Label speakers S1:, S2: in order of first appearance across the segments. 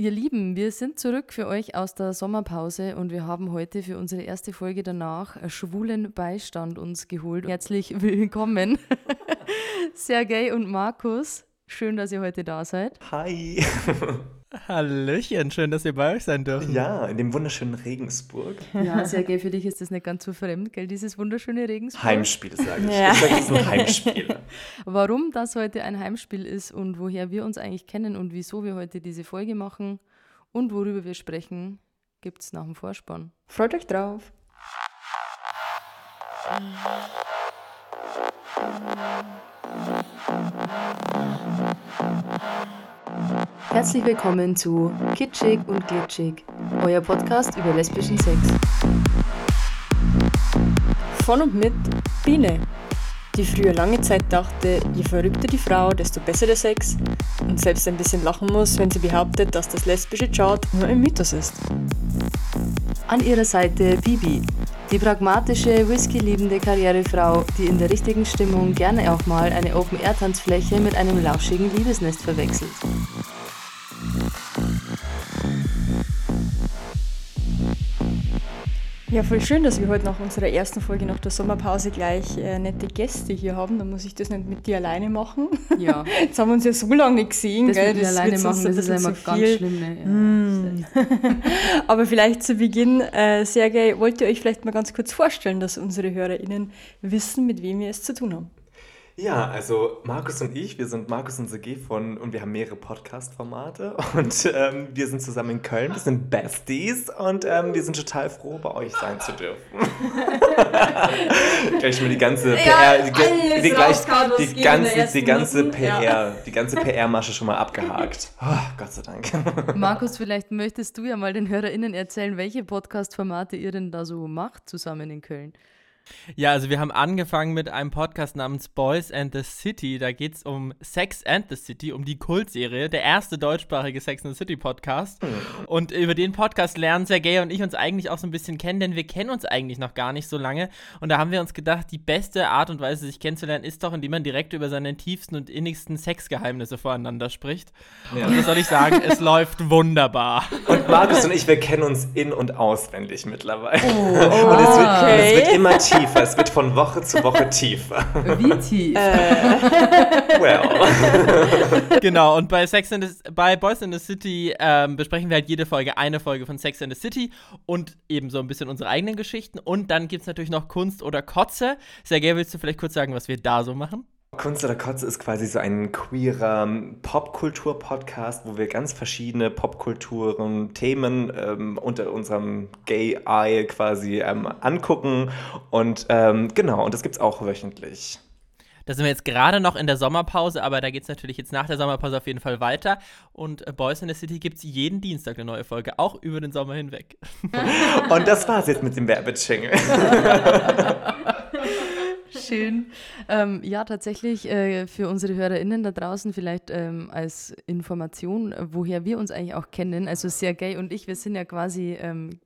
S1: Ihr Lieben, wir sind zurück für euch aus der Sommerpause und wir haben heute für unsere erste Folge danach schwulen Beistand uns geholt. Herzlich willkommen, Sergej und Markus. Schön, dass ihr heute da seid.
S2: Hi.
S3: Hallöchen, schön, dass wir bei euch sein dürfen.
S2: Ja, in dem wunderschönen Regensburg.
S1: Ja, Sergej, für dich ist das nicht ganz so fremd, gell, dieses wunderschöne Regensburg.
S2: Heimspiel, sage ich. Ja. Ich sage, es ist ein Heimspiel.
S1: Warum das heute ein Heimspiel ist und woher wir uns eigentlich kennen und wieso wir heute diese Folge machen und worüber wir sprechen, gibt es nach dem Vorspann.
S4: Freut euch drauf.
S1: Herzlich willkommen zu Kitschig und Glitschig, euer Podcast über lesbischen Sex.
S4: Von und mit Biene, die früher lange Zeit dachte, je verrückter die Frau, desto besser der Sex und selbst ein bisschen lachen muss, wenn sie behauptet, dass das lesbische Chart nur ein Mythos ist.
S1: An ihrer Seite Bibi, die pragmatische, whisky-liebende Karrierefrau, die in der richtigen Stimmung gerne auch mal eine Open-Air-Tanzfläche mit einem lauschigen Liebesnest verwechselt.
S4: Ja, voll schön, dass wir heute nach unserer ersten Folge nach der Sommerpause gleich äh, nette Gäste hier haben. Dann muss ich das nicht mit dir alleine machen.
S1: Ja.
S4: Jetzt haben wir uns ja so lange nicht gesehen.
S1: Das
S4: gell?
S1: mit dir alleine machen, das ist immer so ganz schlimm. Ne? Ja,
S4: mm. Aber vielleicht zu Beginn, äh, Sergej, wollt ihr euch vielleicht mal ganz kurz vorstellen, dass unsere HörerInnen wissen, mit wem wir es zu tun haben?
S2: Ja, also Markus und ich, wir sind Markus und Sergej von und wir haben mehrere Podcast-Formate und ähm, wir sind zusammen in Köln, wir sind Besties und ähm, wir sind total froh, bei euch sein zu dürfen. gleich mal die ganze PR, ja, die, die, gleich, die, ganze, die ganze PR, ja. die ganze PR-Masche schon mal abgehakt. Oh, Gott sei Dank.
S1: Markus, vielleicht möchtest du ja mal den HörerInnen erzählen, welche Podcast-Formate ihr denn da so macht zusammen in Köln.
S3: Ja, also wir haben angefangen mit einem Podcast namens Boys and the City. Da geht es um Sex and the City, um die Kultserie, der erste deutschsprachige Sex and the City Podcast. Und über den Podcast lernen Sergej und ich uns eigentlich auch so ein bisschen kennen, denn wir kennen uns eigentlich noch gar nicht so lange. Und da haben wir uns gedacht, die beste Art und Weise, sich kennenzulernen, ist doch, indem man direkt über seine tiefsten und innigsten Sexgeheimnisse voreinander spricht. Ja. Und das soll ich sagen, es läuft wunderbar.
S2: Und Markus und ich, wir kennen uns in- und auswendig mittlerweile.
S1: Oh, oh
S2: und es wird, okay. es wird immer tiefer tiefer. Es wird von Woche zu Woche tiefer.
S1: Wie tief?
S2: Äh. well.
S3: genau, und bei Sex in the, bei Boys in the City ähm, besprechen wir halt jede Folge eine Folge von Sex in the City und eben so ein bisschen unsere eigenen Geschichten. Und dann gibt es natürlich noch Kunst oder Kotze. Sergej, willst du vielleicht kurz sagen, was wir da so machen?
S2: Kunst oder Kotze ist quasi so ein queerer Popkultur-Podcast, wo wir ganz verschiedene Popkulturen, Themen ähm, unter unserem Gay Eye quasi ähm, angucken. Und ähm, genau, und das gibt es auch wöchentlich.
S3: Da sind wir jetzt gerade noch in der Sommerpause, aber da geht es natürlich jetzt nach der Sommerpause auf jeden Fall weiter. Und äh, Boys in the City gibt es jeden Dienstag eine neue Folge, auch über den Sommer hinweg.
S2: Und das war's jetzt mit dem Werbejingle.
S1: Schön. Ähm, ja, tatsächlich äh, für unsere HörerInnen da draußen vielleicht ähm, als Information, woher wir uns eigentlich auch kennen. Also Sergej und ich, wir sind ja quasi ähm,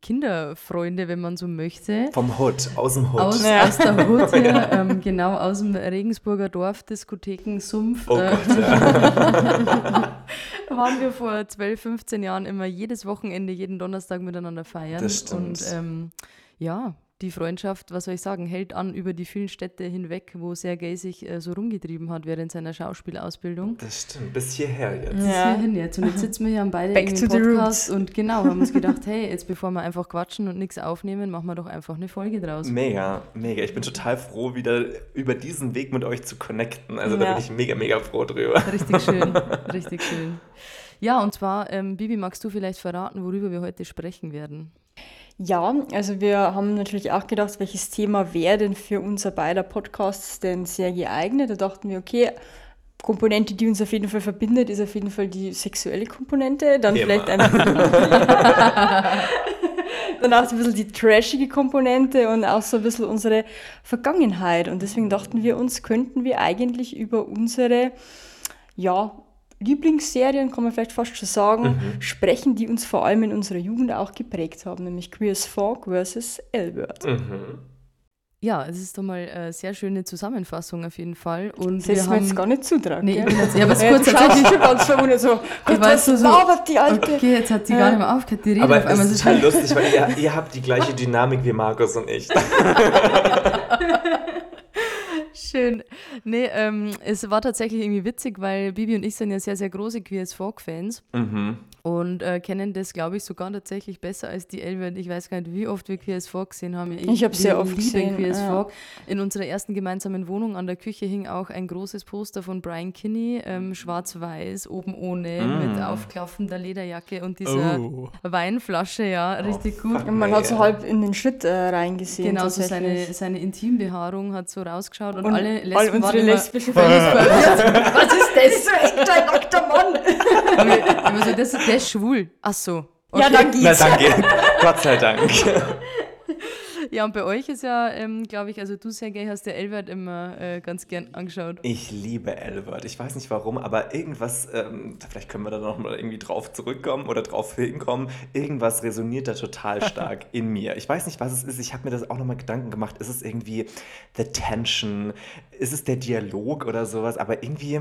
S1: Kinderfreunde, wenn man so möchte.
S2: Vom Hood, aus dem Hood.
S1: Aus, ja. aus der Hood, ja, ähm, genau, aus dem Regensburger Dorf, Diskotheken, Sumpf.
S2: Oh Gott, ja.
S1: waren wir vor 12, 15 Jahren immer jedes Wochenende, jeden Donnerstag miteinander feiern.
S2: Das stimmt.
S1: Und ähm, ja, die Freundschaft, was soll ich sagen, hält an über die vielen Städte hinweg, wo Sergei sich äh, so rumgetrieben hat während seiner Schauspielausbildung.
S2: Das stimmt, bis hierher jetzt.
S1: Bis ja. hierhin jetzt. Und jetzt sitzen wir hier am beide
S4: Back
S1: im Podcast und genau, haben uns gedacht, hey, jetzt bevor wir einfach quatschen und nichts aufnehmen, machen wir doch einfach eine Folge draus.
S2: Mega, mega. Ich bin total froh, wieder über diesen Weg mit euch zu connecten. Also ja. da bin ich mega, mega froh drüber.
S1: Richtig schön, richtig schön. Ja, und zwar, ähm, Bibi, magst du vielleicht verraten, worüber wir heute sprechen werden?
S4: Ja, also wir haben natürlich auch gedacht, welches Thema wäre denn für unser beider Podcasts denn sehr geeignet. Da dachten wir, okay, Komponente, die uns auf jeden Fall verbindet, ist auf jeden Fall die sexuelle Komponente. Dann
S2: Immer.
S4: vielleicht einfach. dann auch so ein bisschen die trashige Komponente und auch so ein bisschen unsere Vergangenheit. Und deswegen dachten wir uns, könnten wir eigentlich über unsere ja, Lieblingsserien, kann man vielleicht fast schon sagen, mhm. sprechen, die uns vor allem in unserer Jugend auch geprägt haben, nämlich Queer as Folk versus L-Word.
S2: Mhm.
S1: ja, es ist doch mal eine sehr schöne Zusammenfassung auf jeden Fall. Und
S4: Das
S1: wir
S4: du mir
S1: haben,
S4: jetzt gar nicht zutragen.
S1: Nee, jetzt, ja, aber es ist
S4: Ja,
S1: kurz tatsächlich.
S4: schon ganz verwundert so, Gott,
S1: weiß
S4: was
S1: so,
S4: labert die Alte?
S1: Okay, jetzt hat sie
S4: Ja.
S1: gar nicht mehr aufgehört, die Rede
S2: Aber
S1: auf einmal.
S2: es
S1: Es
S2: ist total lustig, weil ihr, ihr habt die gleiche Dynamik wie Markus und ich.
S1: Schön. Nee, ähm, es war tatsächlich irgendwie witzig, weil Bibi und ich sind ja sehr, sehr große Queers Folk-Fans
S2: Mhm.
S1: Und äh, kennen das, glaube ich, sogar tatsächlich besser als die Elbe. Ich weiß gar nicht, wie oft wir Queers Folk gesehen haben.
S4: Ich hab sehr
S1: wir
S4: oft gesehen,
S1: Queers
S4: ja.
S1: Folk. In unserer ersten gemeinsamen Wohnung an der Küche hing auch ein großes Poster von Brian Kinney, ähm, schwarz-weiß, oben ohne,
S2: Mm.
S1: mit aufklaffender Lederjacke und dieser
S3: Oh.
S1: Weinflasche, ja, richtig
S2: fuck.
S1: gut.
S4: Und man hat so halb in den Schritt äh, reingesehen.
S1: Genau, so seine, seine Intimbehaarung hat so rausgeschaut und,
S4: Und
S1: alle
S4: all
S1: Lesben
S4: unsere
S1: waren immer,
S4: lesbischen Fans
S1: Was ist das?
S4: so echt ein nackter Mann.
S1: Aber immer so, das, der ist schwul. Ach so.
S4: Ja, dann
S2: Na
S4: geht's.
S2: danke. Gott sei Dank.
S1: Ja, und bei euch ist ja, ähm, glaube ich, also du, Sergej, hast der Elbert immer äh, ganz gern angeschaut.
S2: Ich liebe Albert. Ich weiß nicht warum, aber irgendwas, ähm, vielleicht können wir da noch mal irgendwie drauf zurückkommen oder drauf hinkommen. Irgendwas resoniert da total stark in mir. Ich weiß nicht, was es ist. Ich habe mir das auch nochmal Gedanken gemacht. Ist es irgendwie the tension? Ist es der Dialog oder sowas? Aber irgendwie,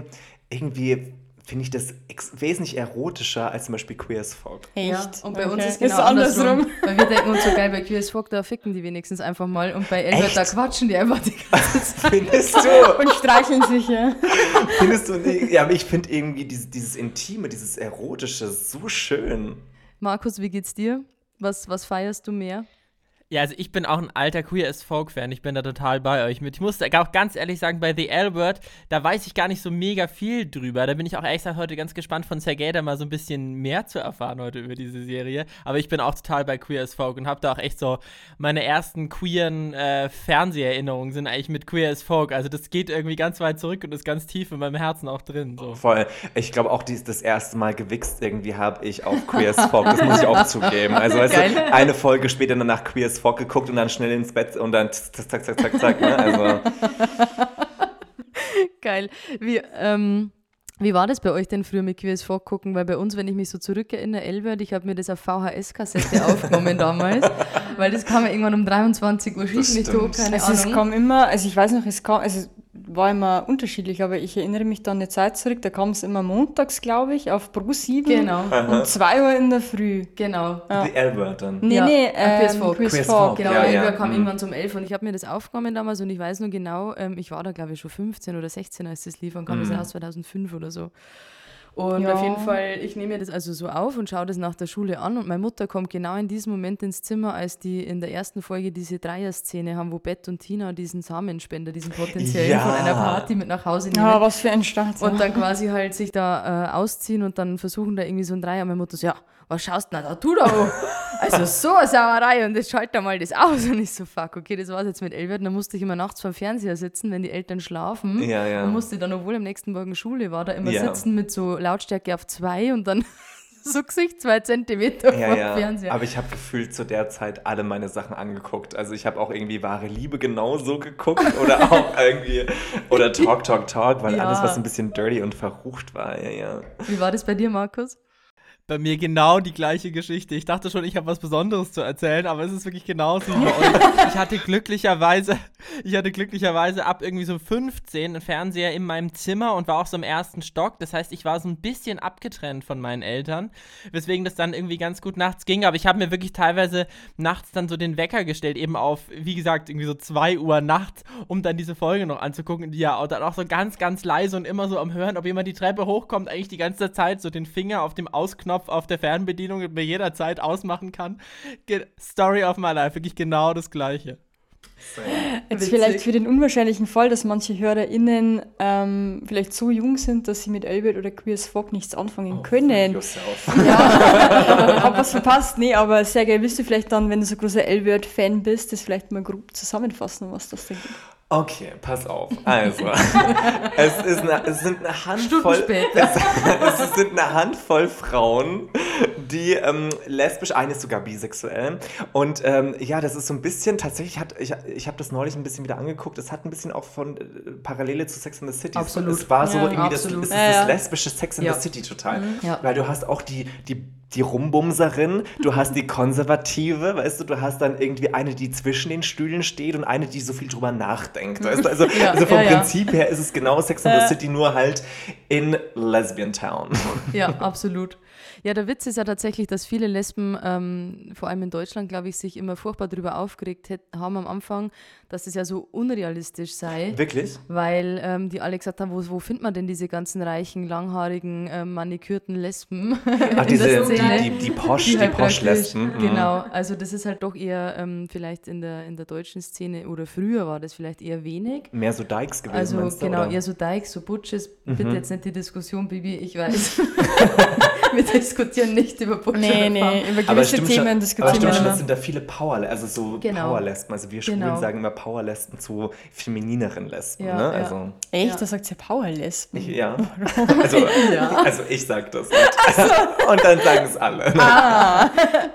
S2: irgendwie finde ich das wesentlich erotischer als zum Beispiel Queer as Folk.
S4: Echt?
S1: und bei uns
S4: Okay.
S1: ist genau
S4: andersrum.
S1: andersrum. Weil wir denken uns so geil, bei QS Folk, da ficken die wenigstens einfach mal. Und bei Elbert, da quatschen die einfach die ganze Zeit.
S2: Findest du?
S4: Und streicheln sich, ja.
S2: Findest du nicht? Ja, aber ich finde irgendwie dieses, dieses Intime, dieses Erotische so schön.
S1: Markus, wie geht's dir? Was, was feierst du mehr?
S3: Ja, also ich bin auch ein alter Queer as Folk-Fan. Ich bin da total bei euch mit. Ich muss auch ganz ehrlich sagen, bei The Albert, da weiß ich gar nicht so mega viel drüber. Da bin ich auch ehrlich gesagt heute ganz gespannt von Sergei da mal so ein bisschen mehr zu erfahren heute über diese Serie. Aber ich bin auch total bei Queer as Folk und habe da auch echt so meine ersten queeren äh, Fernseherinnerungen sind eigentlich mit Queer as Folk. Also das geht irgendwie ganz weit zurück und ist ganz tief in meinem Herzen auch drin. So.
S2: Voll. Ich glaube auch, dies, das erste Mal gewichst irgendwie habe ich auf Queer as Folk. Das muss ich auch zugeben. Also du, eine Folge später dann nach Queer as Folk geguckt und dann schnell ins Bett und dann zack, zack, zack, zack, zack. Ne? Also
S1: Geil. Wie, ähm, wie war das bei euch denn früher mit QS Folk gucken? Weil bei uns, wenn ich mich so zurückerinnere, Elbert, ich habe mir das auf VHS-Kassette aufgenommen damals, weil das kam ja irgendwann um 23 Uhr, schieß mich tot,
S4: Also es kam immer, also ich weiß noch, es kam, also war immer unterschiedlich, aber ich erinnere mich dann eine Zeit zurück, da kam es immer montags, glaube ich, auf Pro 7
S1: Genau,
S4: um 2 Uhr in der Früh.
S1: genau.
S2: The Albert dann.
S4: Nee,
S1: Ja,
S4: nee,
S1: äh,
S4: ähm,
S1: Folk.
S4: Queers
S2: Queers
S4: Folk.
S2: Folk.
S1: Genau,
S2: Ja, ja,
S1: kam
S2: mhm.
S1: irgendwann zum 11 und ich habe mir das aufgenommen damals und ich weiß nur genau, ähm, ich war da glaube ich schon 15 oder 16, als das lief und kam das
S2: Mhm.
S1: raus 2005 oder so. Und
S4: Ja.
S1: auf jeden Fall, ich nehme mir das also so auf und schaue das nach der Schule an und meine Mutter kommt genau in diesem Moment ins Zimmer, als die in der ersten Folge diese Dreier-Szene haben, wo Bett und Tina diesen Samenspender, diesen potenziellen
S2: Ja.
S1: von einer Party mit nach Hause nehmen.
S4: Ja, was für ein Start.
S1: Und dann quasi halt sich da äh, ausziehen und dann versuchen da irgendwie so ein Dreier. Und meine Mutter so, ja, was schaust du denn da, du da an? Also so eine Sauerei und jetzt schalt da mal das aus. Und ich so, fuck, okay, das war's jetzt mit Elbert. Dann musste ich immer nachts vor dem Fernseher sitzen, wenn die Eltern schlafen.
S2: Ja, ja.
S1: Und musste dann, obwohl am nächsten Morgen Schule war, da immer
S2: Ja.
S1: sitzen mit so Lautstärke auf zwei und dann so Gesicht zwei Zentimeter
S2: Ja,
S1: vor dem
S2: ja.
S1: Fernseher.
S2: Aber ich habe gefühlt zu der Zeit alle meine Sachen angeguckt. Also ich habe auch irgendwie wahre Liebe genauso geguckt oder auch irgendwie oder Talk, Talk, Talk, weil
S1: Ja.
S2: alles, was ein bisschen dirty und verrucht war, ja, ja.
S1: Wie war das bei dir, Markus?
S3: Bei mir genau die gleiche Geschichte. Ich dachte schon, ich habe was Besonderes zu erzählen, aber es ist wirklich genauso wie bei euch. Ich hatte glücklicherweise, ich hatte glücklicherweise ab irgendwie so 15 einen Fernseher in meinem Zimmer und war auch so im ersten Stock. Das heißt, ich war so ein bisschen abgetrennt von meinen Eltern, weswegen das dann irgendwie ganz gut nachts ging. Aber ich habe mir wirklich teilweise nachts dann so den Wecker gestellt, eben auf, wie gesagt, irgendwie so 2 Uhr nachts, um dann diese Folge noch anzugucken, die ja dann auch so ganz, ganz leise und immer so am Hören, ob jemand die Treppe hochkommt, eigentlich die ganze Zeit so den Finger auf dem Ausknopf auf der Fernbedienung bei jeder Zeit ausmachen kann. Ge Story of my life, wirklich genau das Gleiche.
S4: Jetzt
S1: Witzig.
S4: vielleicht für den unwahrscheinlichen Fall, dass manche HörerInnen ähm, vielleicht so jung sind, dass sie mit Elbert oder Queers Folk nichts anfangen können.
S2: Yourself.
S4: Hab was verpasst? Nee, aber sehr geil. Willst du vielleicht dann, wenn du so großer Elbert-Fan bist, das vielleicht mal grob zusammenfassen, was das denn gibt?
S2: Okay, pass auf. Also, es, ist eine, es sind eine Handvoll. Es, es sind eine Handvoll Frauen, die ähm, lesbisch, eine ist sogar bisexuell. Und ähm, ja, das ist so ein bisschen, tatsächlich hat, ich, ich habe das neulich ein bisschen wieder angeguckt, es hat ein bisschen auch von äh, Parallele zu Sex in the City.
S1: Absolut.
S2: Es war so
S4: Ja,
S2: irgendwie das, es ist
S4: Ja,
S2: das lesbische Sex in the City total.
S1: Ja.
S2: Weil du hast auch die, die, die Rumbumserin, du hast die Konservative, weißt du, du hast dann irgendwie eine, die zwischen den Stühlen steht und eine, die so viel drüber nachdenkt. Weißt du? Also,
S1: Ja,
S2: also vom
S1: ja, ja.
S2: Prinzip her ist es genau Sex in the City, nur halt in Lesbian Town.
S1: Ja, absolut. Ja, der Witz ist ja tatsächlich, dass viele Lesben, ähm, vor allem in Deutschland, glaube ich, sich immer furchtbar darüber aufgeregt haben am Anfang, dass es ja so unrealistisch sei.
S2: Wirklich?
S1: Weil ähm, die alle gesagt haben, wo, wo findet man denn diese ganzen reichen, langhaarigen, ähm, manikürten Lesben?
S2: Ach, diese, die, die, die Posch, die,
S1: halt praktisch-
S2: Posch-Lesben. mhm.
S1: Genau, also das ist halt doch eher ähm, vielleicht in der, in der deutschen Szene oder früher war das vielleicht eher wenig.
S2: Mehr so Dykes gewesen,
S1: Also
S2: meinst du,
S1: genau,
S2: oder? Mhm.
S1: eher so Dykes, so Butches. Bitte jetzt nicht die Diskussion, Bibi, ich weiß. wir diskutieren nicht über Butch
S4: Nee, nee, über
S2: Aber
S4: gewisse
S2: stimmt
S4: Themen
S2: schon, aber
S4: diskutieren
S2: stimmt
S4: wir
S2: schon, das sind da viele Power, also so
S1: Genau.
S2: Powerlesben. Also wir Schwulen
S1: Genau.
S2: sagen immer Powerlesben zu feminineren Lesben,
S1: Ja,
S2: ne?
S1: ja.
S2: Also,
S4: Echt?
S1: Ja.
S4: Da sagt sie Powerlesben.
S2: ich, ja. Also,
S1: Ja.
S2: also ich sag das. Und, und dann sagen es alle.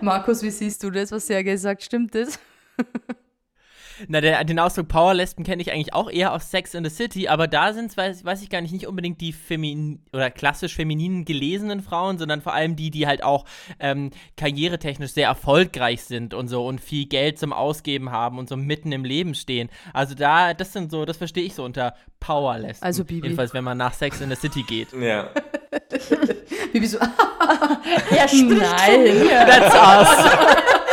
S1: Markus, wie siehst du das, was Sergej sagt? Stimmt das?
S3: Na, der, den Ausdruck Powerlesben kenne ich eigentlich auch eher aus Sex in the City, aber da sind es, weiß, weiß ich gar nicht, nicht unbedingt die femin oder klassisch femininen gelesenen Frauen, sondern vor allem die, die halt auch ähm, karrieretechnisch sehr erfolgreich sind und so und viel Geld zum Ausgeben haben und so mitten im Leben stehen. Also da, das sind so, das verstehe ich so unter Powerlesben.
S1: Also Bibi.
S3: Jedenfalls, wenn man nach Sex in the City geht.
S2: Ja.
S1: Bibi so,
S4: Er spricht
S1: Nein.
S3: That's us.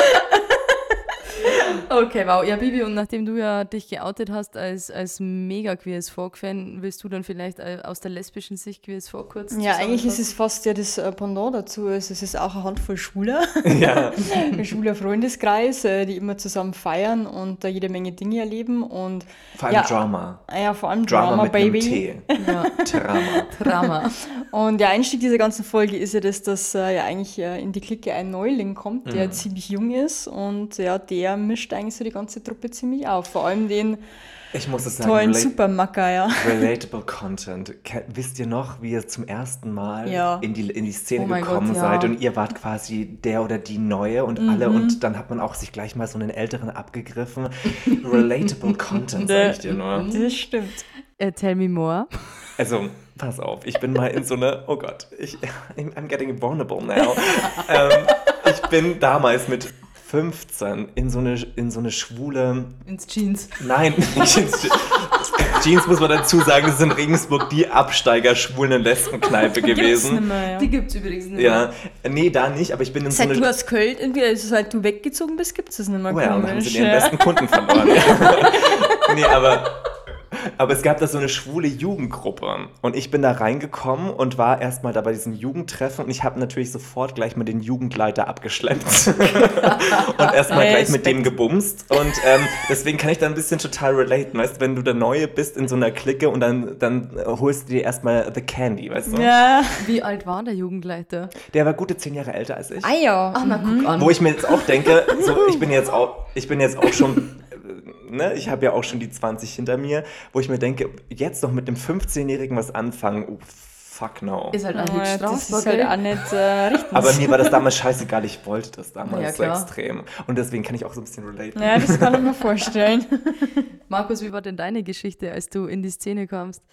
S1: Okay, wow. Ja, Bibi, und nachdem du ja dich geoutet hast als, als mega queers Folk-Fan, willst du dann vielleicht äh, aus der lesbischen Sicht queers Folk kurz
S4: Ja, eigentlich ist es fast ja das äh, Pendant dazu. Also es ist auch eine Handvoll Schwuler,
S2: ja.
S4: ein schwuler Freundeskreis, äh, die immer zusammen feiern und da jede Menge Dinge erleben und
S2: Vor allem
S4: Ja.
S2: Drama.
S4: ja, vor allem
S2: Drama,
S4: Drama,
S2: mit
S4: Baby.
S2: einem T.
S1: Ja,
S2: Drama.
S1: Drama.
S4: Und der Einstieg dieser ganzen Folge ist ja das, dass ja eigentlich in die Clique ein Neuling kommt, der ziemlich jung ist und ja, der mischt eigentlich so die ganze Truppe ziemlich auf. Vor allem den
S2: Ich muss es sagen,
S4: tollen Supermacker, ja.
S2: Relatable Content. Wisst ihr noch, wie ihr zum ersten Mal
S4: Ja.
S2: in, die, in die Szene
S1: Oh
S2: gekommen
S1: Gott, ja.
S2: seid und ihr wart quasi der oder die Neue und alle
S4: Mhm.
S2: und dann hat man auch sich gleich mal so einen Älteren abgegriffen. Relatable Content, sag ich dir nur.
S4: Das stimmt.
S1: Äh, tell me more.
S2: Also, pass auf, ich bin mal in so eine, oh Gott, ich, I'm getting vulnerable now. ähm, ich bin damals mit 15 in so eine, in so eine schwule,
S1: Ins Jeans.
S2: nein, nicht ins Je- Jeans muss man dazu sagen, das ist in Regensburg die Absteiger-Schwulen- und Lesbenkneipe
S4: Gibt's
S2: gewesen.
S4: nimmer, ja.
S1: Die gibt es übrigens nicht.
S2: Ja, nee, da nicht, aber ich bin in so
S4: Seit du
S2: eine.
S4: aus Köln, irgendwie, also seit du weggezogen bist, gibt es das nicht mehr.
S2: Oh ja, und haben sie ihren
S4: ja.
S2: besten Kunden verloren. Ja. nee, aber, aber es gab da so eine schwule Jugendgruppe. Und ich bin da reingekommen und war erstmal da bei diesem Jugendtreffen und ich habe natürlich sofort gleich mal den Jugendleiter abgeschleppt. und erstmal gleich mit dem gebumst. Und ähm, deswegen kann ich da ein bisschen total relaten. Weißt du, wenn du der Neue bist in so einer Clique und dann, dann äh, holst du dir erstmal The Candy, weißt du?
S4: Ja.
S1: Wie alt war der Jugendleiter?
S2: Der war gute zehn Jahre älter als ich.
S4: Ah ja.
S1: Ach, na, guck an.
S2: Wo ich mir jetzt auch denke, so, ich bin jetzt auch, ich bin jetzt auch schon, ne, ich habe ja auch schon die 20 hinter mir, wo ich mir denke, jetzt noch mit einem 15-Jährigen was anfangen, oh, fuck no.
S1: ist halt
S4: Oh, ja,
S1: strafbar.
S4: das ist halt auch nicht äh, richtig.
S2: Aber mir war das damals scheißegal, ich wollte das damals
S1: Ja,
S2: so extrem. Und deswegen kann ich auch so ein bisschen relaten.
S4: ja, das kann ich mir vorstellen.
S1: Markus, wie war denn deine Geschichte, als du in die Szene kamst?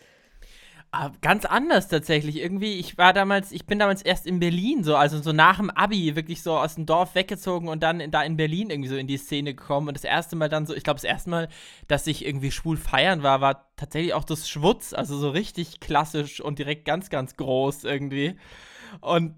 S3: Ah, Ganz anders tatsächlich. Irgendwie, ich war damals, ich bin damals erst in Berlin, so, also so nach dem Abi, wirklich so aus dem Dorf weggezogen und dann in, da in Berlin irgendwie so in die Szene gekommen. Und das erste Mal dann so, ich glaube, das erste Mal, dass ich irgendwie schwul feiern war, war tatsächlich auch das Schwutz, also so richtig klassisch und direkt ganz, ganz groß irgendwie. Und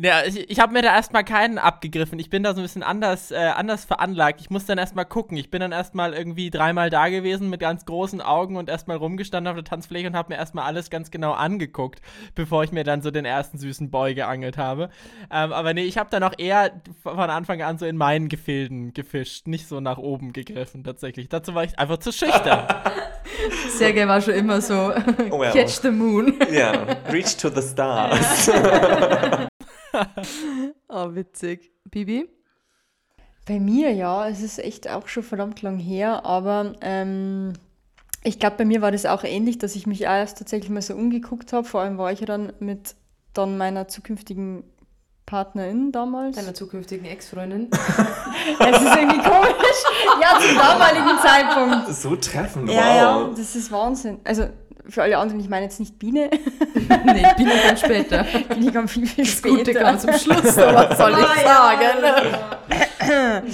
S3: ja, ich, ich habe mir da erstmal keinen abgegriffen. Ich bin da so ein bisschen anders, äh, anders veranlagt. Ich muss dann erstmal gucken. Ich bin dann erstmal irgendwie dreimal da gewesen mit ganz großen Augen und erstmal rumgestanden auf der Tanzfläche und habe mir erstmal alles ganz genau angeguckt, bevor ich mir dann so den ersten süßen Boy geangelt habe. Ähm, aber nee, ich habe dann auch eher von Anfang an so in meinen Gefilden gefischt, nicht so nach oben gegriffen tatsächlich. Dazu war ich einfach zu schüchtern.
S1: Sergej war schon immer so,
S2: Well.
S1: catch the moon.
S2: Ja, reach to the stars.
S1: Oh, witzig. Bibi?
S4: Bei mir ja, es ist echt auch schon verdammt lang her, aber ähm, ich glaube, bei mir war das auch ähnlich, dass ich mich auch erst tatsächlich mal so umgeguckt habe. Vor allem war ich ja dann mit dann meiner zukünftigen Partnerin damals.
S1: Deiner zukünftigen Ex-Freundin.
S4: Es ist irgendwie komisch. Ja, zum damaligen Zeitpunkt.
S2: So treffend, wow.
S4: Ja, ja, das ist Wahnsinn. Also für alle anderen, ich meine jetzt nicht Biene.
S1: nee, Biene kommt später.
S4: Biene kommt viel, viel
S1: Das
S4: später.
S1: Gute kam zum Schluss, was soll ich sagen?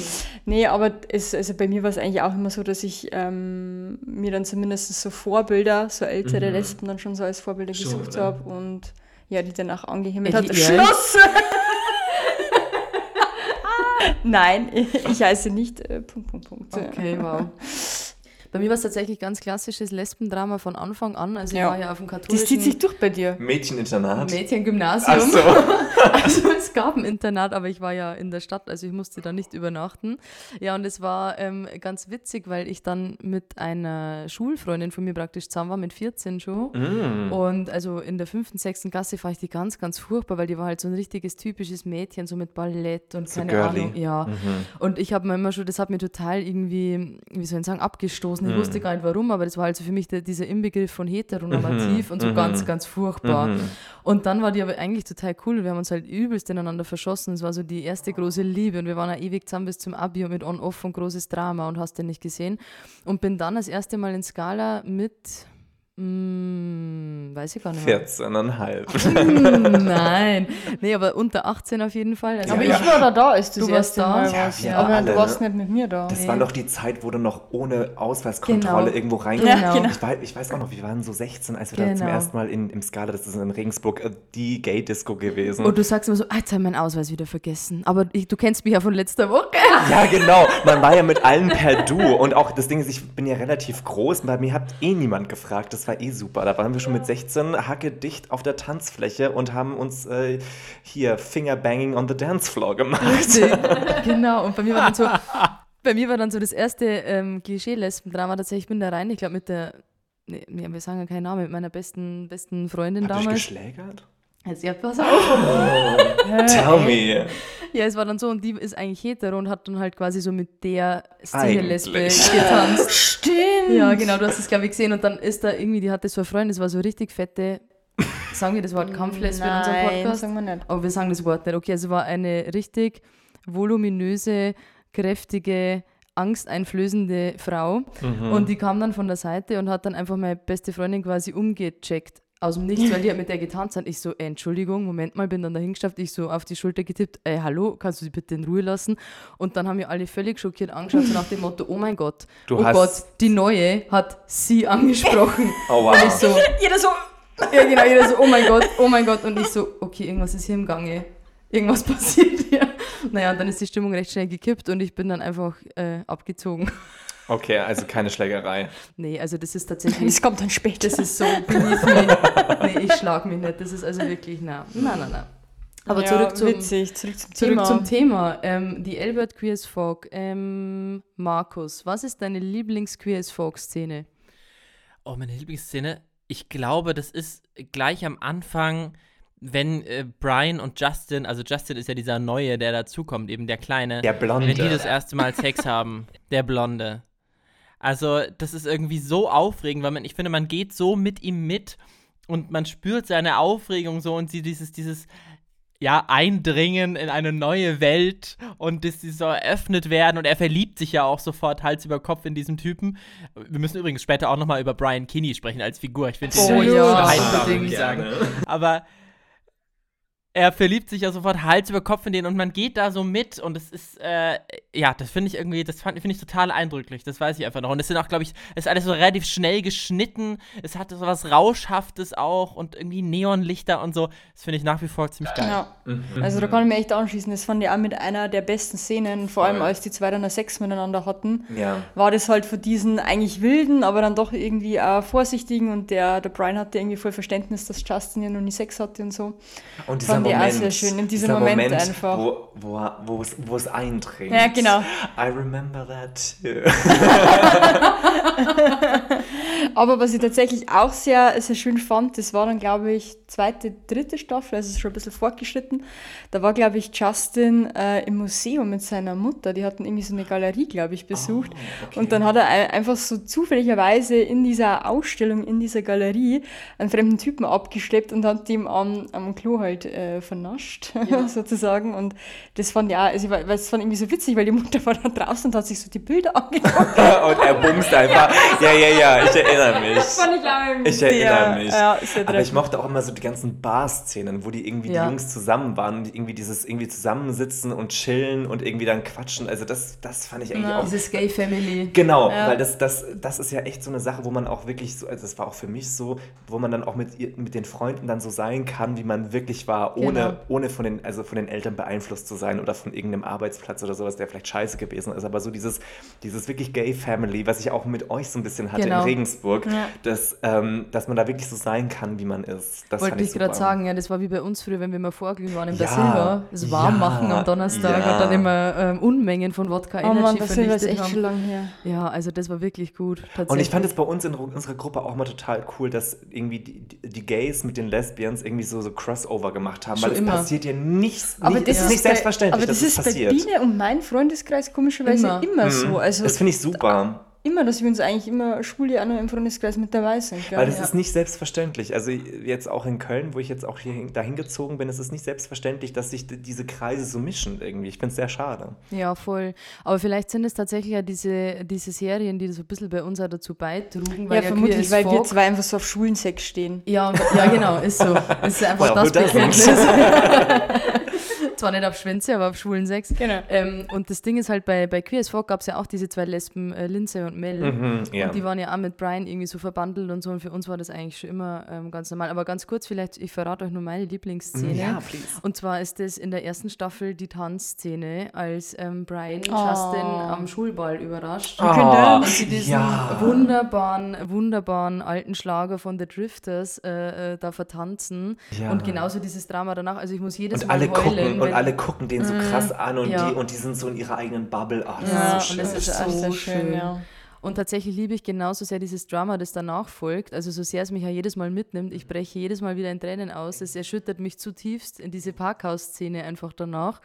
S4: Nee, aber es, also bei mir war es eigentlich auch immer so, dass ich ähm, mir dann zumindest so Vorbilder, so ältere Lesben dann schon so als Vorbilder
S2: Schon,
S4: gesucht habe und ja, die dann auch angehimmelt
S1: Ja,
S4: hat. Schluss! Nein, ich heiße nicht äh, Punkt, Punkt, Punkt.
S1: Okay, wow. Bei mir war es tatsächlich ganz klassisches Lesbendrama von Anfang an. Also ich
S4: Ja.
S1: war ja auf dem
S4: Das
S1: katholischen
S4: zieht sich durch bei dir.
S2: Mädcheninternat.
S1: Mädchengymnasium.
S2: Ach so.
S1: Also es gab ein Internat, aber ich war ja in der Stadt, also ich musste da nicht übernachten. Ja, und es war ähm, ganz witzig, weil ich dann mit einer Schulfreundin von mir praktisch zusammen war, mit 14 schon.
S2: Mm.
S1: Und also in der fünften, sechsten Klasse fand ich die ganz, ganz furchtbar, weil die war halt so ein richtiges typisches Mädchen, so mit Ballett und
S2: So
S1: keine
S2: girly.
S1: Ahnung. Ja. Und ich habe mir immer schon, das hat mir total irgendwie, wie soll ich sagen, abgestoßen. Ich wusste gar nicht warum, aber das war halt so für mich der, dieser Inbegriff von heteronormativ und so ganz, ganz furchtbar. Und dann war die aber eigentlich total cool. Wir haben uns halt übelst ineinander verschossen. Es war so die erste große Liebe und wir waren ja ewig zusammen bis zum Abi und mit On-Off und großes Drama und hast den nicht gesehen. Und bin dann das erste Mal in Skala mit, mm, weiß ich gar nicht mehr.
S2: 14,5.
S1: Mm, Nein, nee, aber unter 18 auf jeden Fall. Also
S4: Aber
S2: Ja,
S4: ich war da da, du
S1: Du
S4: das
S1: warst
S4: erste
S1: da?
S4: Mal
S2: Ja, wir
S4: aber
S2: alle,
S4: du warst
S2: ne?
S4: nicht mit mir da.
S2: Das
S1: Nee.
S2: war doch die Zeit, wo du noch ohne Ausweiskontrolle
S1: Genau.
S2: irgendwo rein
S1: Ja,
S4: genau.
S2: Ich, weiß, ich weiß auch noch, wir waren so 16, als wir da zum
S1: Genau.
S2: ersten Mal in, im Skala, das ist in Regensburg, äh, die Gay-Disco gewesen.
S1: Und du sagst immer so, ah, jetzt habe ich meinen Ausweis wieder vergessen. Aber ich, du kennst mich ja von letzter Woche.
S2: Ja, genau. Man war ja mit allen per Du. Und auch das Ding ist, ich bin ja relativ groß. Bei mir hat eh niemand gefragt. Das war eh super. Da waren wir schon mit 16 hacke dicht auf der Tanzfläche und haben uns äh, hier Fingerbanging on the Dance Floor gemacht.
S1: genau, und bei mir war dann so, bei mir war dann so das erste ähm, Klischee-Lesben-Drama tatsächlich. Ich bin da rein, ich glaube mit der, nee, wir sagen ja keinen Namen, mit meiner besten, besten Freundin
S2: euch
S1: damals.
S2: geschlägert?
S1: Also, ja, pass auf.
S2: Tell me.
S1: Ja, es war dann so und die ist eigentlich hetero und hat dann halt quasi so mit der Szene-Lesbe getanzt.
S4: Stimmt!
S1: Ja, genau, du hast es, glaube ich, gesehen. Und dann ist da irgendwie, die hatte so eine Freundin, das war so richtig fette, sagen wir das Wort Kampflesbe in unserem
S4: Nein,
S1: Podcast?
S4: sagen wir nicht.
S1: Aber wir sagen das Wort nicht. Okay, also war eine richtig voluminöse, kräftige, angsteinflößende Frau. Und die kam dann von der Seite und hat dann einfach meine beste Freundin quasi umgecheckt. Aus dem Nichts, weil die hat mit der getanzt hat. Ich so, äh, Entschuldigung, Moment mal, bin dann dahin gestapft. Ich so auf die Schulter getippt, äh, hallo, kannst du sie bitte in Ruhe lassen? Und dann haben wir alle völlig schockiert angeschaut, so nach dem Motto, oh mein Gott,
S2: Du
S1: oh
S2: hast-
S1: Gott, die Neue hat sie angesprochen.
S2: Oh,
S1: Und ich
S2: wow.
S1: so,
S4: Jeder so.
S1: ja, genau, jeder so, oh mein Gott, oh mein Gott. Und ich so, okay, irgendwas ist hier im Gange. Irgendwas passiert hier. Naja, und dann ist die Stimmung recht schnell gekippt und ich bin dann einfach äh, abgezogen.
S2: Okay, also keine Schlägerei.
S1: Nee, also das ist tatsächlich,
S4: Das kommt dann später.
S1: das ist so, believe me. Nee, ich schlag mich nicht. Das ist also wirklich, na, na, na, na. Aber
S4: ja,
S1: zurück zum,
S4: witzig, zurück zum
S1: zurück
S4: Thema.
S1: zum Thema. Ähm, die Albert Queer as Folk. Ähm, Markus, was ist deine Lieblings-Queer as Folk-Szene?
S3: Oh, meine Lieblingsszene. Ich glaube, das ist gleich am Anfang, wenn äh, Brian und Justin, also Justin ist ja dieser Neue, der dazukommt, eben der Kleine.
S2: Der Blonde.
S3: Wenn die das erste Mal Sex haben, der Blonde. Also, das ist irgendwie so aufregend, weil man, ich finde, man geht so mit ihm mit und man spürt seine Aufregung so und sie dieses, dieses, ja, Eindringen in eine neue Welt und dass sie so eröffnet werden und er verliebt sich ja auch sofort Hals über Kopf in diesen Typen. Wir müssen übrigens später auch nochmal über Brian Kinney sprechen als Figur. Ich finde
S1: Oh ja, unbedingt.
S3: sagen. Aber er verliebt sich ja sofort Hals über Kopf in den und man geht da so mit und es ist, äh, ja, das finde ich irgendwie, das finde ich total eindrücklich, das weiß ich einfach noch. Und es sind auch, glaube ich, es ist alles so relativ schnell geschnitten, es hat so was Rauschhaftes auch und irgendwie Neonlichter und so. Das finde ich nach wie vor ziemlich geil.
S4: Ja. Also da kann ich mir echt anschließen. Das fand ich auch mit einer der besten Szenen, vor allem als die zwei dann Sex miteinander hatten.
S2: Ja.
S4: War das halt für diesen eigentlich wilden, aber dann doch irgendwie auch vorsichtigen und der, der Brian hatte irgendwie voll Verständnis, dass Justin ja noch nie Sex hatte und so.
S2: Und dieser
S4: Fand ich auch
S2: Moment,
S4: sehr schön, in diesem
S2: dieser
S4: Moment
S2: Moment
S4: einfach.
S2: Wo, es, wo es eindringt.
S4: Ja, genau. Genau.
S2: I remember that too.
S4: Aber was ich tatsächlich auch sehr, sehr schön fand, das war dann, glaube ich, zweite, dritte Staffel, also schon ein bisschen fortgeschritten. Da war, glaube ich, Justin äh, im Museum mit seiner Mutter. Die hatten irgendwie so eine Galerie, glaube ich, besucht.
S2: Oh, okay.
S4: Und dann hat er ein- einfach so zufälligerweise in dieser Ausstellung, in dieser Galerie, einen fremden Typen abgeschleppt und hat ihm am, am Klo halt äh, vernascht, sozusagen. Und das fand ja, also, weil es fand irgendwie so witzig, weil die Mutter war da draußen und hat sich so die Bilder angeguckt.
S2: Und er bumst einfach. Ja, ja, ja, ich erinnere mich.
S4: fand ich, glaube
S2: Ich erinnere mich.
S4: Ja,
S2: Aber ich mochte auch immer so die ganzen Bar-Szenen, wo die irgendwie
S1: Ja.
S2: die Jungs zusammen waren und irgendwie dieses irgendwie zusammensitzen und chillen und irgendwie dann quatschen. Also das, das fand ich eigentlich auch
S1: Dieses Gay Family.
S2: Genau,
S4: Ja.
S2: weil das, das, das ist ja echt so eine Sache, wo man auch wirklich so, also das war auch für mich so, wo man dann auch mit, ihr- mit den Freunden dann so sein kann, wie man wirklich war, ohne,
S1: Genau.
S2: ohne von, den, also von den Eltern beeinflusst zu sein oder von irgendeinem Arbeitsplatz oder sowas, der vielleicht scheiße gewesen ist. Aber so dieses, dieses wirklich Gay Family, was ich auch mit euch so ein bisschen hatte
S1: Genau.
S2: in Regensburg,
S4: Ja.
S2: dass, ähm, dass man da wirklich so sein kann, wie man ist. Das
S1: Wollte ich gerade sagen, ja, das war wie bei uns früher, wenn wir mal vorglühen waren im
S2: Ja,
S1: Silva, das warm machen
S2: ja,
S1: am Donnerstag
S2: ja.
S1: und dann immer ähm, Unmengen von Wodka
S4: Oh Mann,
S1: Energy
S4: das ist
S1: vernichtet
S4: echt
S1: haben.
S4: schon lange her.
S1: Ja, also das war wirklich gut. Tatsächlich.
S2: Und ich fand es bei uns in unserer Gruppe auch mal total cool, dass irgendwie die, die- Gays mit den Lesbians irgendwie so, so Crossover gemacht haben.
S1: Schon
S2: weil es passiert ja nichts.
S4: Aber
S2: nicht,
S4: das
S2: es
S4: ist
S2: ist nicht
S4: bei-
S2: selbstverständlich,
S4: Aber
S2: dass
S4: das
S2: es
S4: ist
S2: passiert.
S4: bei Biene und mein Freundeskreis komischerweise
S1: Immer.
S4: immer, so. Also
S2: das finde ich super.
S4: immer, dass wir uns eigentlich immer noch im Freundeskreis mit dabei sind. Gell?
S2: Weil das
S4: ja.
S2: ist nicht selbstverständlich. Also jetzt auch in Köln, wo ich jetzt auch hier hin- dahin gezogen bin, es ist nicht selbstverständlich, dass sich diese Kreise so mischen irgendwie. Ich finde es sehr schade.
S1: Ja, voll. Aber vielleicht sind es tatsächlich ja diese, diese Serien, die so ein bisschen bei uns auch dazu beitrugen. Weil
S4: ja, vermutlich,
S1: Queer as
S4: weil wir zwei einfach so auf schwulen Sex stehen.
S1: Ja, und, ja, genau, ist so. Ist einfach
S2: Well,
S1: das
S2: doesn't?
S1: Bekenntnis. Zwar nicht auf Schwänze, aber auf schwulen Sex.
S4: Genau.
S1: Ähm, und das Ding ist halt, bei, bei Queer as Folk gab es ja auch diese zwei Lesben, äh, Lindsay und Mel.
S2: Mhm, ja.
S1: Und die waren ja auch mit Brian irgendwie so verbandelt und so. Und für uns war das eigentlich schon immer ähm, ganz normal. Aber ganz kurz, vielleicht, ich verrate euch nur meine Lieblingsszene.
S2: Ja, please.
S1: Und zwar ist das in der ersten Staffel die Tanzszene, als ähm, Brian
S4: Oh.
S1: Justin am Schulball überrascht.
S2: Ah,
S1: Und sie diesen
S2: ja.
S1: wunderbaren, wunderbaren alten Schlager von The Drifters äh, äh, da vertanzen.
S2: Ja.
S1: Und genauso dieses Drama danach. Also ich muss jedes
S2: Und
S1: Mal
S2: alle
S1: heulen.
S2: gucken
S1: wenn- Mhm.
S2: Alle gucken den so krass an und,
S1: ja.
S2: die, und die sind so in ihrer eigenen Bubble. Ah, das
S1: Ja,
S2: ist so
S1: und das
S2: schön.
S1: ist so
S4: sehr
S1: schön.
S4: ja.
S1: Und tatsächlich liebe ich genauso sehr dieses Drama, das danach folgt. Also so sehr es mich ja jedes Mal mitnimmt, ich breche jedes Mal wieder in Tränen aus. Es erschüttert mich zutiefst in diese Parkhaus-Szene einfach danach.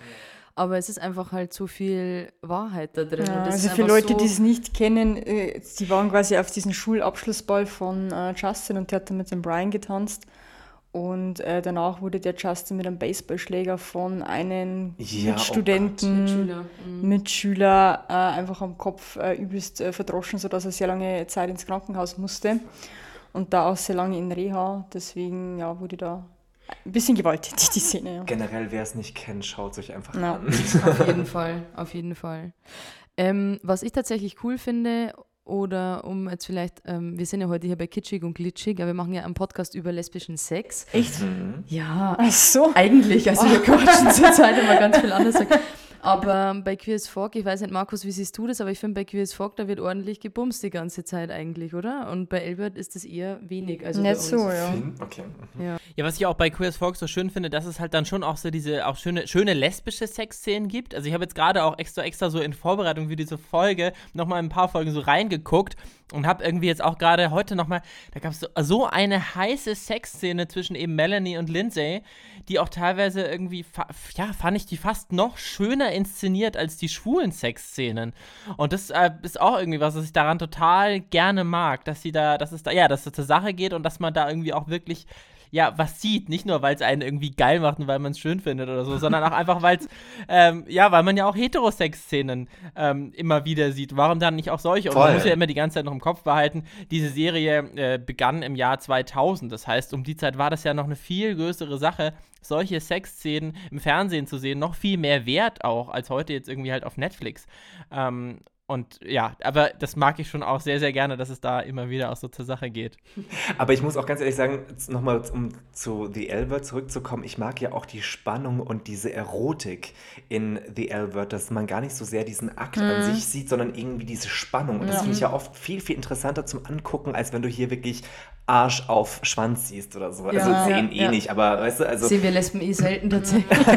S1: Aber es ist einfach halt so viel Wahrheit da drin.
S4: Ja,
S1: und das
S4: also
S1: ist
S4: für Leute,
S1: so,
S4: die es nicht kennen, äh, die waren quasi auf diesem Schulabschlussball von äh, Justin und der hat dann mit dem Brian getanzt. Und äh, danach wurde der Justin mit einem Baseballschläger von einem
S2: Ja, oh
S4: Mitstudenten,
S1: Mitschüler,
S4: Mitschüler äh, einfach am Kopf äh, übelst äh, verdroschen, sodass er sehr lange Zeit ins Krankenhaus musste. Und da auch sehr lange in Reha. Deswegen ja, wurde da ein bisschen gewalttätig, die Szene. Ja.
S2: Generell, wer es nicht kennt, schaut es euch einfach
S4: Ja.
S2: an.
S1: Auf jeden Fall, auf jeden Fall. Ähm, was ich tatsächlich cool finde, oder um jetzt vielleicht, ähm, wir sind ja heute hier bei Kitschig und Glitschig, aber wir machen ja einen Podcast über lesbischen Sex.
S4: Echt?
S2: Mhm.
S1: Ja,
S4: Ach so.
S1: eigentlich, also wir quatschen zurzeit immer ganz viel anders. Aber bei Queer as Folk, ich weiß nicht, Markus, wie siehst du das, aber ich finde bei Queer as Folk, da wird ordentlich gebumst die ganze Zeit eigentlich, oder? Und bei Elbert ist das eher wenig. Also bei
S4: Nicht so, ja.
S2: Okay. mhm.
S3: Ja, was ich auch bei Queer as Folk so schön finde, dass es halt dann schon auch so diese auch schöne, schöne lesbische Sexszenen gibt. Also ich habe jetzt gerade auch extra extra so in Vorbereitung für diese Folge nochmal ein paar Folgen so reingeguckt und habe irgendwie jetzt auch gerade heute nochmal, da gab es so, so eine heiße Sexszene zwischen eben Melanie und Lindsay, die auch teilweise irgendwie, ja, fand ich die fast noch schöner inszeniert als die schwulen Sexszenen. Und das äh, ist auch irgendwie was, was ich daran total gerne mag, dass sie da, dass es da, ja, dass es zur Sache geht und dass man da irgendwie auch wirklich ja, was sieht. Nicht nur, weil es einen irgendwie geil macht und weil man es schön findet oder so, sondern auch einfach, weil es, ähm, ja, weil man ja auch Heterosex-Szenen ähm, immer wieder sieht. Warum dann nicht auch solche? Und man muss ja immer die ganze Zeit noch im Kopf behalten, diese Serie äh, begann im Jahr 2000. Das heißt, um die Zeit war das ja noch eine viel größere Sache, solche Sexszenen im Fernsehen zu sehen. Noch viel mehr wert auch, als heute jetzt irgendwie halt auf Netflix. Ähm, und ja, aber das mag ich schon auch sehr, sehr gerne, dass es da immer wieder auch so zur Sache geht.
S2: Aber ich muss auch ganz ehrlich sagen, nochmal um zu The L-Word zurückzukommen, ich mag ja auch die Spannung und diese Erotik in The L-Word, dass man gar nicht so sehr diesen Akt an sich sieht, sondern irgendwie diese Spannung. Und das finde ich ja oft viel, viel interessanter zum Angucken, als wenn du hier wirklich Arsch auf Schwanz siehst oder so.
S1: Ja,
S2: also sehen
S1: ja,
S2: eh
S1: ja.
S2: nicht, aber weißt du, also.
S1: Sehen wir Lesben eh selten tatsächlich.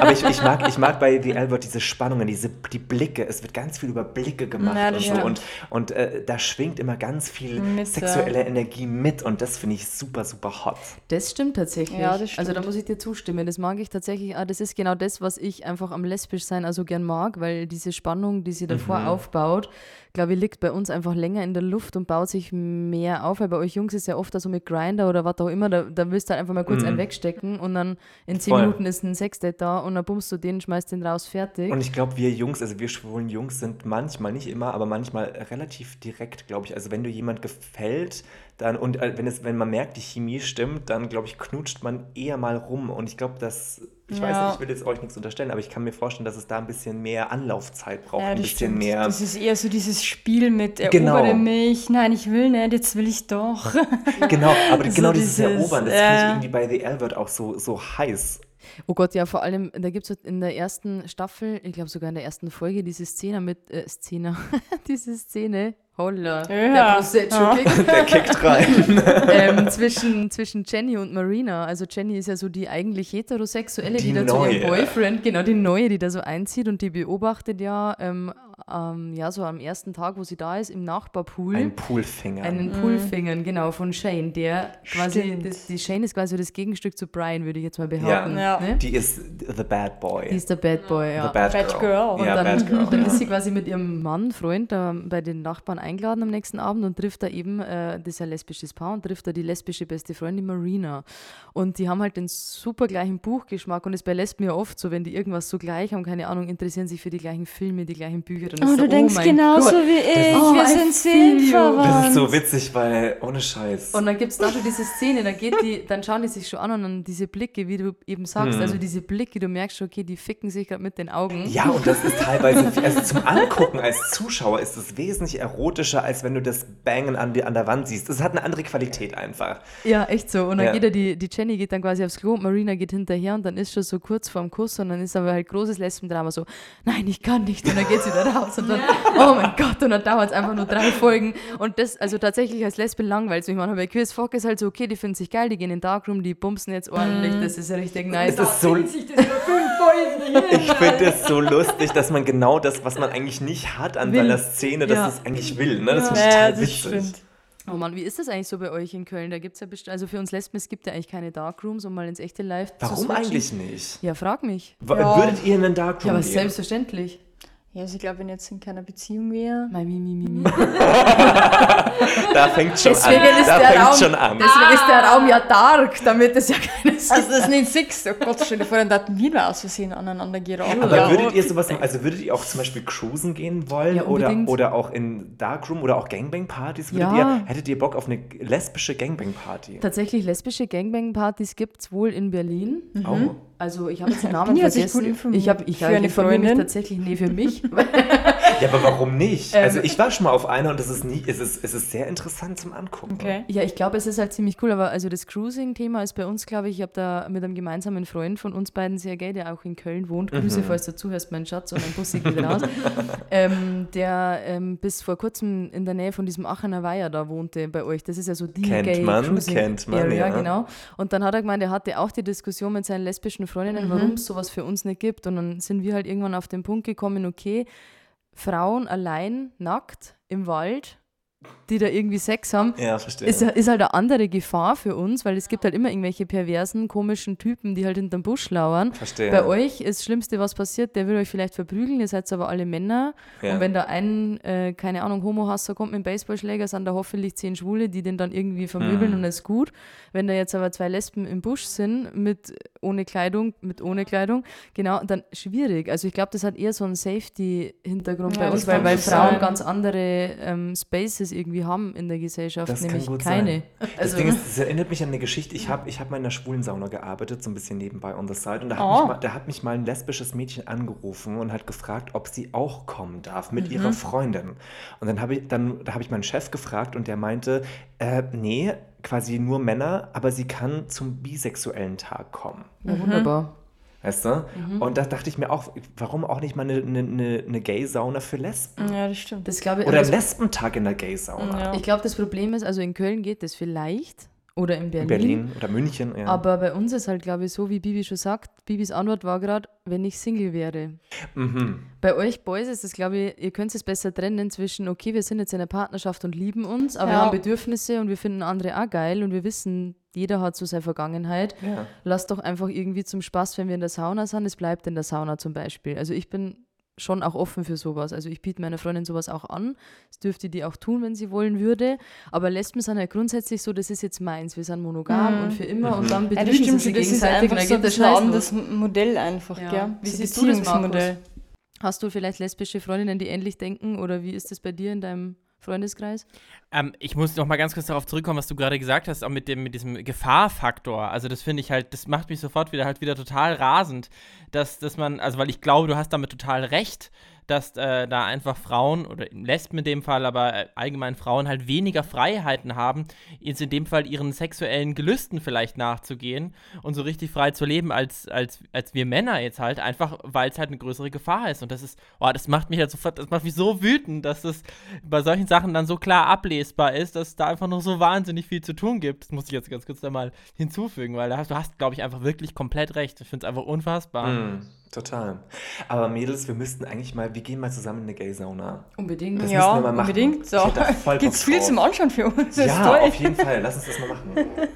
S2: aber ich, ich, mag, ich mag bei The Albert diese Spannungen, diese, die Blicke. Es wird ganz viel über Blicke gemacht
S4: Ja,
S2: und so.
S4: stimmt.
S2: Und, und äh, da schwingt immer ganz viel
S4: Mit,
S2: sexuelle
S4: ja.
S2: Energie mit und das finde ich super, super hot.
S1: Das stimmt tatsächlich.
S4: Ja, das
S1: Also da
S4: stimmt.
S1: muss ich dir zustimmen. Das mag ich tatsächlich. auch. das ist genau das, was ich einfach am lesbisch sein also gern mag, weil diese Spannung, die sie davor
S2: Mhm.
S1: aufbaut, glaube ich, liegt bei uns einfach länger in der Luft und baut sich mehr auf. Weil bei euch Jungs ist ja oft so mit Grinder oder was auch immer, da, da willst du halt einfach mal kurz einen wegstecken und dann in zehn
S2: Mhm. Voll.
S1: Minuten ist ein Sexdate da und dann bummst du den, schmeißt den raus, fertig.
S2: Und ich glaube, wir Jungs, also wir schwulen Jungs sind manchmal, nicht immer, aber manchmal relativ direkt, glaube ich. Also wenn du jemand gefällt, dann und äh, wenn es, wenn man merkt, die Chemie stimmt, dann glaube ich, knutscht man eher mal rum. Und ich glaube, dass, ich weiß
S4: Ja.
S2: nicht, ich will jetzt euch nichts unterstellen, aber ich kann mir vorstellen, dass es da ein bisschen mehr Anlaufzeit braucht,
S4: Ja,
S2: ein
S4: das
S2: bisschen
S4: stimmt.
S2: mehr.
S4: Das ist eher so dieses Spiel mit
S2: Genau.
S4: erobere mich, nein, ich will nicht, jetzt will ich doch.
S2: Genau, aber
S4: So
S2: genau dieses,
S4: dieses,
S2: Erobern, das
S4: ja.
S2: finde ich irgendwie bei The Albert auch so, so heiß.
S1: Oh Gott, ja, vor allem, da gibt es in der ersten Staffel, ich glaube sogar in der ersten Folge, diese Szene mit, äh, Szene, diese Szene, holla, der
S4: Ja.
S1: Prosecco
S4: Ja.
S1: kickt,
S2: Der kickt rein.
S1: ähm, zwischen, zwischen Jenny und Marina. Also Jenny ist ja so die eigentlich heterosexuelle, die,
S2: Die
S1: da zu ihrem
S2: Neue.
S1: Boyfriend, genau die neue, die da so einzieht und die beobachtet ja, ähm, ähm, ja so am ersten Tag, wo sie da ist, im Nachbarpool.
S2: Ein Poolfinger.
S1: einen Poolfingern, genau, von Shane, der quasi, das, die Shane ist quasi das Gegenstück zu Brian, würde ich jetzt mal behaupten.
S4: Ja.
S1: Ne?
S2: Die ist the bad boy.
S1: Die ist der Bad Boy, ja.
S2: the bad,
S4: Bad
S2: girl.
S4: girl.
S1: Und
S2: Ja,
S1: dann,
S2: bad girl.
S1: dann
S2: ja.
S1: ist sie quasi mit ihrem Mann, Freund, da bei den Nachbarn eingeladen am nächsten Abend und trifft da eben, äh, das ist ja ein lesbisches Paar, und trifft da die lesbische beste Freundin Marina. Und die haben halt den super gleichen Buchgeschmack und bei Lesben ja oft so, wenn die irgendwas so gleich haben, keine Ahnung, interessieren sich für die gleichen Filme, die gleichen Bücher. Dann
S4: Oh,
S1: ist
S4: du
S1: so,
S4: denkst
S1: mein
S4: genauso
S1: Gott.
S4: wie ich,
S1: Oh,
S4: wir
S1: I
S4: sind seelenverwandt.
S2: Das ist so witzig, weil ohne Scheiß.
S1: Und dann gibt es da schon diese Szene, dann geht die, dann schauen die sich schon an und dann diese Blicke, wie du eben sagst,
S2: Mhm.
S1: also diese Blicke, du merkst schon, okay, die ficken sich gerade mit den Augen.
S2: Ja, und das ist teilweise, also zum Angucken als Zuschauer ist es wesentlich erotischer, als wenn du das Bangen an, die, an der Wand siehst. Es hat eine andere Qualität einfach.
S1: Ja, echt so. Und dann
S2: Ja.
S1: geht er, die, die Jenny geht dann quasi aufs Klo, Marina geht hinterher und dann ist schon so kurz vorm Kuss und dann ist aber halt großes Lesbendrama so, nein, ich kann nicht. Und dann geht sie wieder raus und dann, oh mein Gott, und dann dauert es einfach nur drei Folgen. Und das, also tatsächlich als Lesben langweilt mich manchmal. Bei Chris Fock ist halt so, okay, die finden sich geil, die gehen in den Darkroom, die bumsen jetzt ordentlich, das ist richtig nice.
S2: Es ist so, ich finde es so lustig, dass man genau das, was man eigentlich nicht hat an
S1: Will.
S2: seiner Szene, dass
S1: Ja.
S2: es eigentlich will. Ne? Das finde ich
S4: Ja,
S2: total
S4: das
S2: witzig.
S4: stimmt.
S1: Oh Mann, wie ist das eigentlich so bei euch in Köln? Da gibt es ja bestimmt, also für uns Lesben, es gibt ja eigentlich keine Darkrooms, um mal ins echte Live zu
S2: Warum eigentlich nicht?
S1: Ja, frag mich.
S2: W-
S4: Ja.
S2: Würdet ihr in einen Darkroom
S1: Ja, aber
S2: gehen?
S1: selbstverständlich.
S4: Ja, also ich glaube, wenn ich jetzt in keiner Beziehung wäre.
S1: Mein mi, mi, mi, mi.
S2: Da fängt schon
S1: Deswegen
S2: an.
S1: ist
S2: Da
S1: der
S2: fängt
S1: Raum-
S2: schon an.
S1: Deswegen ist der Raum ja dark, damit es ja keine
S4: Also das ist nicht Six. Oh Gott, stell dir vor, dann daten wir da aus Versehen aneinander geraten.
S2: Aber
S4: ja.
S2: würdet ihr sowas, also würdet ihr auch zum Beispiel cruisen gehen wollen
S1: Ja,
S2: oder, oder auch in Darkroom oder auch Gangbang-Partys? Würdet
S1: Ja.
S2: ihr, hättet ihr Bock auf eine lesbische Gangbang-Party?
S1: Tatsächlich lesbische Gangbang-Partys gibt es wohl in Berlin.
S2: Oh.
S1: Also ich habe jetzt den Namen
S4: ich
S1: vergessen. ich habe ich, ich mich
S4: Freundin?
S1: tatsächlich, nee, für mich.
S2: Ja, aber warum nicht?
S1: Ähm,
S2: also ich war schon mal auf einer und es ist, nie, es ist, es ist sehr interessant zum Angucken.
S4: Okay.
S1: ja, ich glaube, es ist halt ziemlich cool, aber also das Cruising-Thema ist bei uns, glaube ich, ich habe da mit einem gemeinsamen Freund von uns beiden sehr gay, der auch in Köln wohnt. Grüße,
S2: Mhm.
S1: falls du zuhörst, mein Schatz, und ein Bussi geht raus. ähm, der ähm, bis vor kurzem in der Nähe von diesem Aachener Weiher da wohnte bei euch. Das ist ja so die
S2: Kennt
S1: gay
S2: man,
S1: Cruising
S2: kennt man,
S1: Area,
S2: ja.
S1: genau. Und dann hat er gemeint, er hatte auch die Diskussion mit seinen lesbischen Freundinnen, warum es sowas für uns nicht gibt. Und dann sind wir halt irgendwann auf den Punkt gekommen, okay, Frauen allein, nackt, im Wald, die da irgendwie Sex haben,
S2: Ja, verstehe.
S1: ist, ist halt eine andere Gefahr für uns, weil es gibt halt immer irgendwelche perversen, komischen Typen, die halt hinterm Busch lauern.
S2: verstehe.
S1: Bei euch ist das Schlimmste, was passiert, der will euch vielleicht verprügeln, ihr seid aber alle Männer.
S2: Ja.
S1: Und wenn da ein, äh, keine Ahnung, Homo-Hasser kommt mit einem Baseballschläger, sind da hoffentlich zehn Schwule, die den dann irgendwie vermöbeln
S2: Mhm.
S1: und das ist gut. Wenn da jetzt aber zwei Lesben im Busch sind, mit ohne Kleidung, mit ohne Kleidung, genau, dann schwierig. Also ich glaube, das hat eher so einen Safety-Hintergrund
S4: Ja,
S1: bei uns, weil, weil Frauen
S4: sein.
S1: ganz andere ähm, Spaces irgendwie haben in der Gesellschaft,
S2: Das kann
S1: nämlich
S2: gut
S1: keine.
S2: Das
S1: Also,
S2: Ding ist, das erinnert mich an eine Geschichte. Ich habe ich hab mal in einer schwulen Sauna gearbeitet, so ein bisschen nebenbei on the side. Und da hat,
S4: Oh.
S2: mich, mal, da hat mich mal ein lesbisches Mädchen angerufen und hat gefragt, ob sie auch kommen darf mit
S1: Mhm.
S2: ihrer Freundin. Und dann habe ich, dann, da habe ich meinen Chef gefragt und der meinte, äh, nee, quasi nur Männer, aber sie kann zum bisexuellen Tag kommen.
S1: ja, wunderbar.
S2: Weißt du? Und da dachte ich mir auch, warum auch nicht mal eine, eine, eine Gay-Sauna für Lesben?
S4: Ja, das stimmt.
S1: Das glaube ich,
S2: Oder ein Lesbentag in der Gay-Sauna.
S4: Ja.
S1: ich glaube, das Problem ist, also in Köln geht das vielleicht oder in Berlin.
S2: In Berlin oder München. Ja.
S1: Aber bei uns ist halt, glaube ich, so, wie Bibi schon sagt, Bibis Antwort war gerade, wenn ich Single wäre.
S2: mhm.
S1: Bei euch Boys ist es, glaube ich, ihr könnt es besser trennen zwischen, okay, wir sind jetzt in einer Partnerschaft und lieben uns, aber wir
S4: Ja.
S1: haben Bedürfnisse und wir finden andere auch geil und wir wissen, jeder hat so seine Vergangenheit.
S2: Ja.
S1: Lass doch einfach irgendwie zum Spaß, wenn wir in der Sauna sind, es bleibt in der Sauna zum Beispiel. Also ich bin schon auch offen für sowas. Also ich biete meiner Freundin sowas auch an. Das dürfte die auch tun, wenn sie wollen würde. Aber Lesben sind halt grundsätzlich so, das ist jetzt meins. Wir sind monogam und für immer und dann
S4: Mhm. Ja,
S1: betrügen
S4: das
S1: sie sich.
S4: Das ist
S1: gegenseitig und
S4: einfach
S1: dann
S4: so ein anderes Modell einfach,
S1: Ja.
S4: gell?
S1: Wie
S4: So
S1: siehst du das,
S4: Beziehungsmodell.
S1: Hast du vielleicht lesbische Freundinnen, die ähnlich denken oder wie ist das bei dir in deinem Freundeskreis?
S3: Ähm, ich muss noch mal ganz kurz darauf zurückkommen, was du gerade gesagt hast, auch mit dem mit diesem Gefahrfaktor. Also das finde ich halt, das macht mich sofort wieder halt wieder total rasend, dass, dass man, also weil ich glaube, du hast damit total recht, dass äh, da einfach Frauen oder Lesben in dem Fall, aber äh, allgemein Frauen halt weniger Freiheiten haben, jetzt in dem Fall ihren sexuellen Gelüsten vielleicht nachzugehen und so richtig frei zu leben als, als, als wir Männer jetzt halt, einfach weil es halt eine größere Gefahr ist. Und das ist, oh, das macht mich halt sofort, das macht mich so wütend, dass das bei solchen Sachen dann so klar ablesbar ist, dass es da einfach noch so wahnsinnig viel zu tun gibt. Das muss ich jetzt ganz kurz da mal hinzufügen, weil da hast, du hast, glaube ich, einfach wirklich komplett recht. Ich finde es einfach unfassbar.
S2: Mhm. Total. Aber Mädels, wir müssten eigentlich mal, wir gehen mal zusammen in eine Gay-Sauna.
S1: Unbedingt.
S2: Das
S4: ja,
S2: wir mal machen.
S4: unbedingt. So. Gibt's viel
S2: drauf.
S4: zum Anschauen für uns. Das ist
S2: Ja,
S4: toll.
S2: auf jeden Fall. Lass uns das mal machen.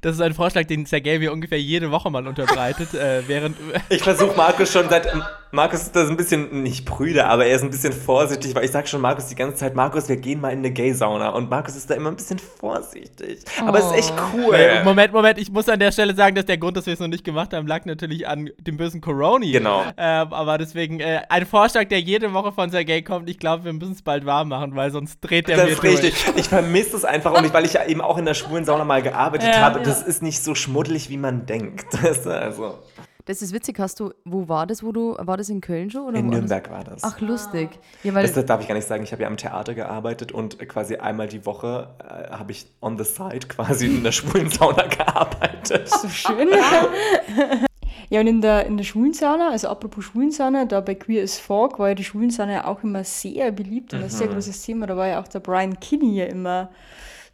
S3: Das ist ein Vorschlag, den Sergei mir ungefähr jede Woche mal unterbreitet, äh, während.
S2: Ich versuche Markus schon seit. Markus ist da so ein bisschen, nicht prüde, aber er ist ein bisschen vorsichtig, weil ich sage schon Markus die ganze Zeit, Markus, wir gehen mal in eine Gay-Sauna. Und Markus ist da immer ein bisschen vorsichtig. Aber es ist echt cool.
S3: Äh, Moment, Moment, ich muss an der Stelle sagen, dass der Grund, dass wir es noch nicht gemacht haben, lag natürlich an dem bösen Coroni.
S2: Genau.
S3: Ähm, aber deswegen äh, ein Vorschlag, der jede Woche von Sergei kommt. Ich glaube, wir müssen es bald warm machen, weil sonst dreht der
S2: Das
S3: mir
S2: ist
S3: durch.
S2: richtig. Ich vermisse es einfach und ich, weil ich ja eben auch in der schwulen Sauna mal gearbeitet
S4: Ja,
S2: habe.
S4: ja.
S2: Das ist nicht so schmuddelig, wie man denkt. Also,
S1: Das ist witzig, hast du, wo war das, wo du, war das in Köln schon? Oder
S2: in? Nürnberg war das.
S1: Ach, lustig. Ja, weil,
S2: Das darf ich gar nicht sagen. Ich habe ja am Theater gearbeitet und quasi einmal die Woche äh, habe ich on the side quasi in der schwulen Sauna gearbeitet.
S4: So schön. ja, und in der, in der Schwulensauna, also apropos Schwulensauna, da bei Queer as Folk war ja die Schwulensauna ja auch immer sehr beliebt und ein
S2: Mhm.
S4: sehr großes Thema. Da war ja auch der Brian Kinney ja immer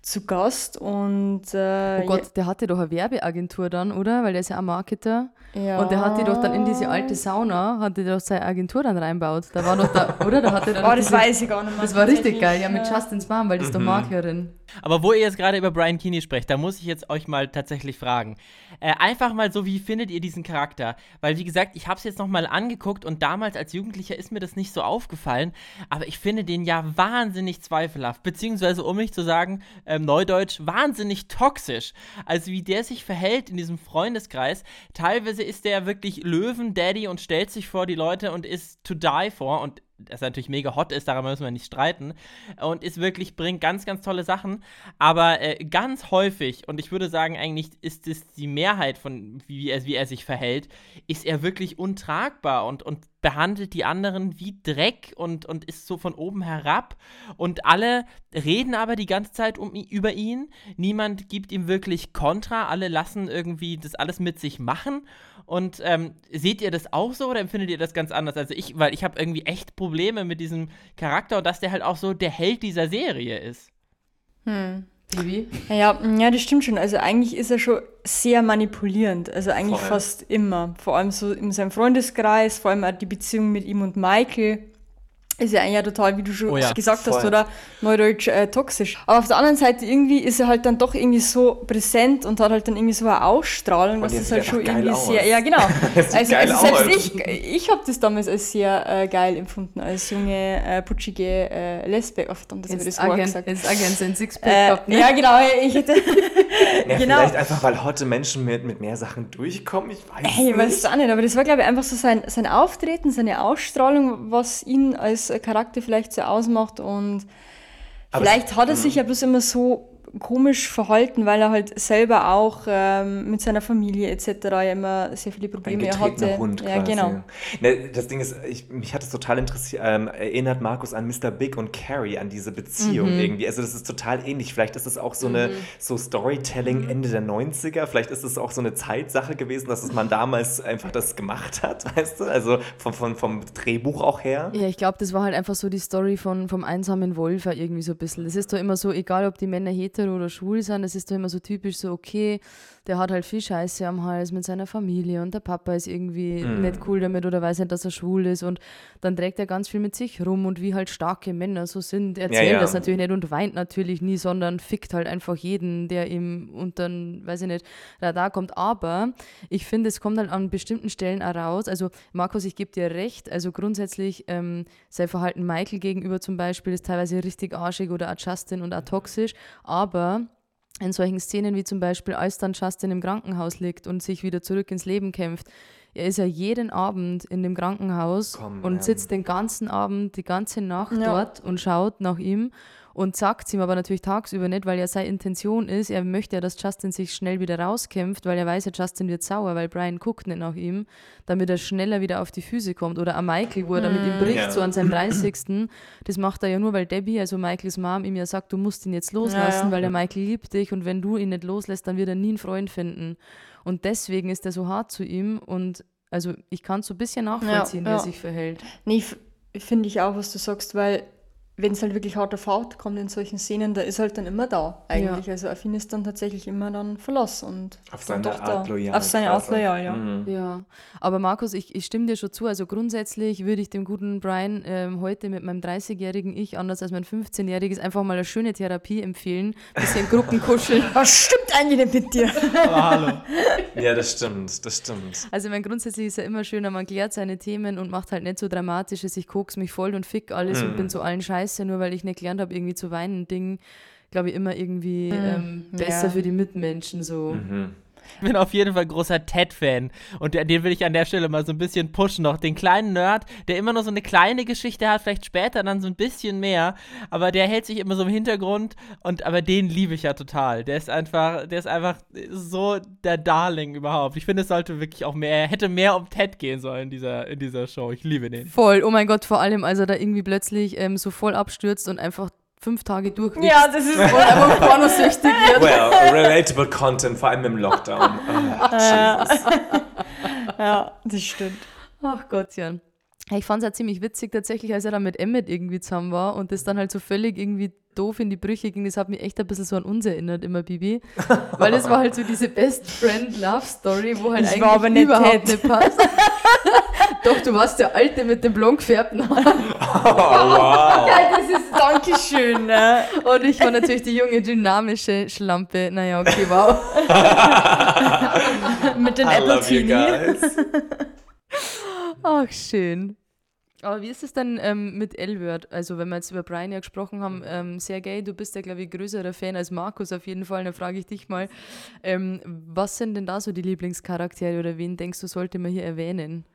S4: zu Gast und äh,
S1: oh Gott, der hatte doch eine Werbeagentur dann, oder? Weil der ist ja auch Marketer.
S4: ja,
S1: Und der hat die doch dann in diese alte Sauna, hat die doch seine Agentur dann reinbaut. Da war noch da, oder? Da hatte dann
S4: Oh, das
S1: diese-
S4: weiß ich gar nicht mehr.
S1: Das war richtig geil, ja, mit Justin's Mom, weil das ist doch Maklerin.
S3: Aber wo ihr jetzt gerade über Brian Keeney sprecht, da muss ich jetzt euch mal tatsächlich fragen. Äh, einfach mal so, wie findet ihr diesen Charakter? Weil, wie gesagt, ich habe es jetzt noch mal angeguckt und damals als Jugendlicher ist mir das nicht so aufgefallen, aber ich finde den ja wahnsinnig zweifelhaft, beziehungsweise, um nicht zu sagen, ähm, neudeutsch, wahnsinnig toxisch. Also, wie der sich verhält in diesem Freundeskreis. Teilweise ist der wirklich Löwen-Daddy und stellt sich vor die Leute und ist to die for und das natürlich mega hot ist, daran müssen wir nicht streiten. Und ist wirklich, bringt ganz, ganz tolle Sachen. Aber äh, ganz häufig, und ich würde sagen, eigentlich ist es die Mehrheit von, wie er, wie er sich verhält, ist er wirklich untragbar und, und behandelt die anderen wie Dreck und, und ist so von oben herab. Und alle reden aber die ganze Zeit um, über ihn. Niemand gibt ihm wirklich Kontra. Alle lassen irgendwie das alles mit sich machen. Und ähm, seht ihr das auch so oder empfindet ihr das ganz anders? Also ich, weil ich habe irgendwie echt Probleme mit diesem Charakter und dass der halt auch so der Held dieser Serie ist.
S1: Bibi?
S4: Ja, ja, ja, das stimmt schon. Also eigentlich ist er schon sehr manipulierend. Also eigentlich
S2: Voll.
S4: fast immer. Vor allem so in seinem Freundeskreis, vor allem auch die Beziehung mit ihm und Michael. Ist ja eigentlich total, wie du schon
S3: Oh ja,
S4: gesagt hast,
S2: voll.
S4: oder neudeutsch äh, toxisch. Aber auf der anderen Seite irgendwie ist er halt dann doch irgendwie so präsent und hat halt dann irgendwie so eine Ausstrahlung, was
S2: sieht
S4: halt schon irgendwie
S2: aus.
S4: sehr, ja genau. Also, also selbst
S2: aus.
S4: ich, ich habe das damals als sehr äh, geil empfunden, als junge, äh, putschige äh, Lesbe. Oh, verdammt, das habe ich das
S1: Jetzt
S4: Wort
S1: Agent,
S4: gesagt.
S1: jetzt Agent sein Sixpack
S4: Äh,
S1: gehabt, ne?
S4: ja, genau, ich hätte.
S2: Ja,
S4: Genau.
S2: Vielleicht einfach, weil heute Menschen mit, mit mehr Sachen durchkommen. Ich weiß
S4: Hey, ich
S2: nicht.
S4: weiß es auch nicht, aber das war, glaube ich, einfach so sein, sein Auftreten, seine Ausstrahlung, was ihn als Charakter vielleicht so ausmacht. Und
S2: Aber
S4: vielleicht hat er sich ja bloß immer so komisch verhalten, weil er halt selber auch ähm, mit seiner Familie etc. ja immer sehr viele
S2: Ein
S4: Probleme
S2: getretener
S4: hatte.
S2: Hund
S4: ja,
S2: quasi.
S4: genau.
S2: Ne, das Ding ist, ich, mich hat es total interessiert, ähm, erinnert Markus an Mr. Big und Carrie, an diese Beziehung
S4: Mhm.
S2: irgendwie. Also das ist total ähnlich. Vielleicht ist es auch so eine so Storytelling Ende der 90er. Vielleicht ist es auch so eine Zeitsache gewesen, dass es man damals einfach das gemacht hat, weißt du? Also vom, vom, vom Drehbuch auch her.
S1: Ja, ich glaube, das war halt einfach so die Story von, vom einsamen Wolf auch irgendwie so ein bisschen. Das ist doch immer so, egal ob die Männer hetero oder schwul sind, das ist doch immer so typisch so, okay, der hat halt viel Scheiße am Hals mit seiner Familie und der Papa ist irgendwie
S2: Mhm.
S1: nicht cool damit oder weiß nicht, dass er schwul ist und dann trägt er ganz viel mit sich rum und wie halt starke Männer so sind, erzählt
S2: ja.
S1: das natürlich nicht und weint natürlich nie, sondern fickt halt einfach jeden, der ihm unter, weiß ich nicht, Radar kommt. Aber ich finde, es kommt halt an bestimmten Stellen auch raus. Also, Markus, ich gebe dir recht. Also, grundsätzlich, ähm, sein Verhalten Michael gegenüber zum Beispiel ist teilweise richtig arschig oder auch Justin und auch toxisch. Aber in solchen Szenen wie zum Beispiel, als dann Justin im Krankenhaus liegt und sich wieder zurück ins Leben kämpft, er ist ja jeden Abend in dem Krankenhaus
S2: Komm,
S1: und sitzt den ganzen Abend, die ganze Nacht
S4: Ja.
S1: dort und schaut nach ihm und sagt ihm aber natürlich tagsüber nicht, weil ja seine Intention ist, er möchte ja, dass Justin sich schnell wieder rauskämpft, weil er weiß ja, Justin wird sauer, weil Brian guckt nicht nach ihm, damit er schneller wieder auf die Füße kommt. Oder auch Michael, wo er dann mit ihm bricht,
S2: Ja.
S1: so an seinem 30. Das macht er ja nur, weil Debbie, also Michaels Mom, ihm ja sagt, du musst ihn jetzt loslassen,
S4: Ja, ja.
S1: weil der Michael liebt dich und wenn du ihn nicht loslässt, dann wird er nie einen Freund finden. Und deswegen ist er so hart zu ihm und also ich kann es so ein bisschen nachvollziehen, wie
S4: ja.
S1: er sich verhält.
S4: Nee, finde ich auch, was du sagst, weil wenn es halt wirklich hart auf hart kommt in solchen Szenen, da ist halt dann immer da eigentlich. Also auf ihn ist dann tatsächlich immer dann Verlass und
S2: Auf seine Art loyal.
S4: Auf seine Art loyal, ja.
S2: Mhm.
S1: Ja, aber Markus, ich, ich stimme dir schon zu. Also grundsätzlich würde ich dem guten Brian ähm, heute mit meinem 30-jährigen Ich, anders als mein 15-jähriges, einfach mal eine schöne Therapie empfehlen. Bisschen Gruppenkuscheln.
S4: Was stimmt eigentlich denn mit dir?
S3: Aber hallo.
S2: Ja, das stimmt, das stimmt.
S1: Also ich meine, grundsätzlich ist ja immer schöner, man klärt seine Themen und macht halt nicht so dramatisches, ich kok's mich voll und fick alles und bin zu allen scheiße, nur weil ich nicht gelernt habe, irgendwie zu weinen. Ding, glaube ich, immer irgendwie ähm, besser
S4: ja.
S1: für die Mitmenschen so.
S3: Ich bin auf jeden Fall großer Ted-Fan. Und den will ich an der Stelle mal so ein bisschen pushen noch. Den kleinen Nerd, der immer nur so eine kleine Geschichte hat, vielleicht später dann so ein bisschen mehr. Aber der hält sich immer so im Hintergrund. Und aber den liebe ich ja total. Der ist einfach, der ist einfach so der Darling überhaupt. Ich finde, es sollte wirklich auch mehr, hätte mehr um Ted gehen sollen in dieser, in dieser Show. Ich liebe den.
S1: Voll, oh mein Gott, vor allem, als er da irgendwie plötzlich ähm, so voll abstürzt und einfach fünf Tage durch
S4: ja, das ist
S1: und einfach pornosüchtig wird.
S2: Well, relatable Content, vor allem im Lockdown. Oh, Jesus.
S4: ja, das stimmt.
S1: Ach Gott, Jan. Ich fand es ja ziemlich witzig tatsächlich, als er dann mit Emmet irgendwie zusammen war und das dann halt so völlig irgendwie doof in die Brüche ging. Das hat mich echt ein bisschen so an uns erinnert, immer Bibi. Weil das war halt so diese Best Friend Love Story, wo halt
S4: Ich
S1: eigentlich
S4: war aber nicht
S1: überhaupt
S4: Ted.
S1: nicht passt. Doch, du warst der Alte mit dem blond gefärbten Haar.
S2: Oh, wow.
S4: Ja, das ist Dankeschön. Ne?
S1: Und ich war natürlich die junge, dynamische Schlampe. Naja, okay, wow.
S4: Mit den Apple
S1: Ach, schön. Aber wie ist es denn ähm, mit L-Word? Also, wenn wir jetzt über Brian ja gesprochen haben, ähm, Sergej, du bist ja, glaube ich, größerer Fan als Markus auf jeden Fall. Dann frage ich dich mal, ähm, was sind denn da so die Lieblingscharaktere oder wen denkst du, sollte man hier erwähnen?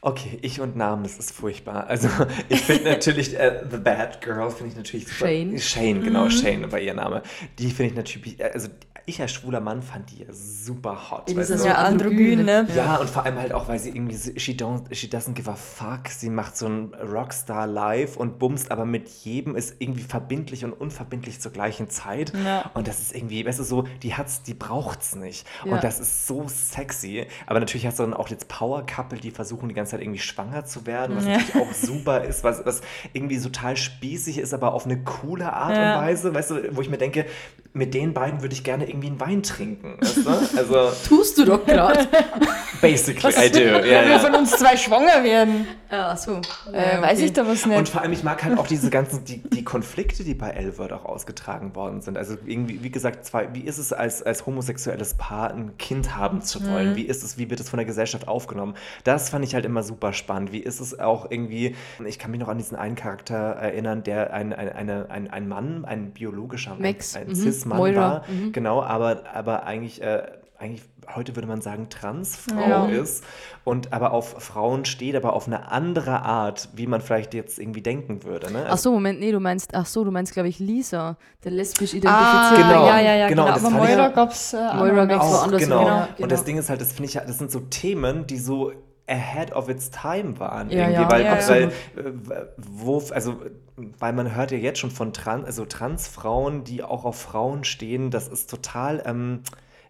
S2: Okay, ich und Namen, das ist furchtbar. Also ich finde natürlich äh, The Bad Girl finde ich natürlich super.
S1: Shane.
S2: Shane, genau, Shane war ihr Name. Die finde ich natürlich, also ich als schwuler Mann fand die super hot. Sie
S1: ist
S2: so-
S4: Ja, androgyn, ne?
S2: Ja, und vor allem halt auch, weil sie irgendwie, so- she, don't, she doesn't give a fuck. Sie macht so ein Rockstar live und bumst, aber mit jedem ist irgendwie verbindlich und unverbindlich zur gleichen Zeit.
S4: Ja.
S2: Und das ist irgendwie, weißt du, so, die hat's, die braucht's nicht.
S1: Ja.
S2: Und das ist so sexy. Aber natürlich hast du dann auch jetzt Power-Couple, die versuchen die ganze Zeit irgendwie schwanger zu werden, was
S4: Ja.
S2: natürlich auch super ist, was, was irgendwie total spießig ist, aber auf eine coole Art und Weise, weißt du, wo ich mir denke, mit den beiden würde ich gerne irgendwie einen Wein trinken. Weißt du? Also,
S1: Tust du doch gerade.
S2: basically, I do. Ja,
S4: Wenn wir
S2: ja.
S4: von uns zwei schwanger werden,
S1: Ach so.
S4: äh, weiß ich da was nicht.
S2: Und vor allem, ich mag halt auch diese ganzen, die, die Konflikte, die bei L-Word auch ausgetragen worden sind. Also irgendwie, wie gesagt, zwei, wie ist es als, als homosexuelles Paar ein Kind haben zu wollen? Wie ist es, wie wird es von der Gesellschaft aufgenommen? Das fand ich halt immer super spannend. Wie ist es auch irgendwie, ich kann mich noch an diesen einen Charakter erinnern, der ein, ein, eine, ein, ein Mann, ein biologischer Mann,
S1: Max,
S2: ein
S1: mhm.
S2: Cis-Mann war,
S1: mhm.
S2: genau, aber, aber eigentlich äh, eigentlich heute würde man sagen Transfrau
S4: Ja.
S2: ist und aber auf Frauen steht, aber auf eine andere Art, wie man vielleicht jetzt irgendwie denken würde. Ne?
S1: Ach so, Moment, nee, du meinst, ach so, du meinst, glaube ich, Lisa, der lesbisch
S4: Ah,
S1: identifizierte.
S2: Genau,
S4: ja, ja, ja,
S2: genau,
S4: genau. Aber Moira gab es äh,
S1: Moira gab's
S2: auch,
S1: woanders,
S2: genau. Und
S1: genau.
S2: das Ding ist halt, das finde ich, das sind so Themen, die so ahead of its time waren.
S1: Ja,
S2: irgendwie,
S1: ja,
S2: weil,
S4: ja, ja.
S2: weil äh, wo, also, weil man hört ja jetzt schon von Trans, also Transfrauen, die auch auf Frauen stehen, das ist total, ähm,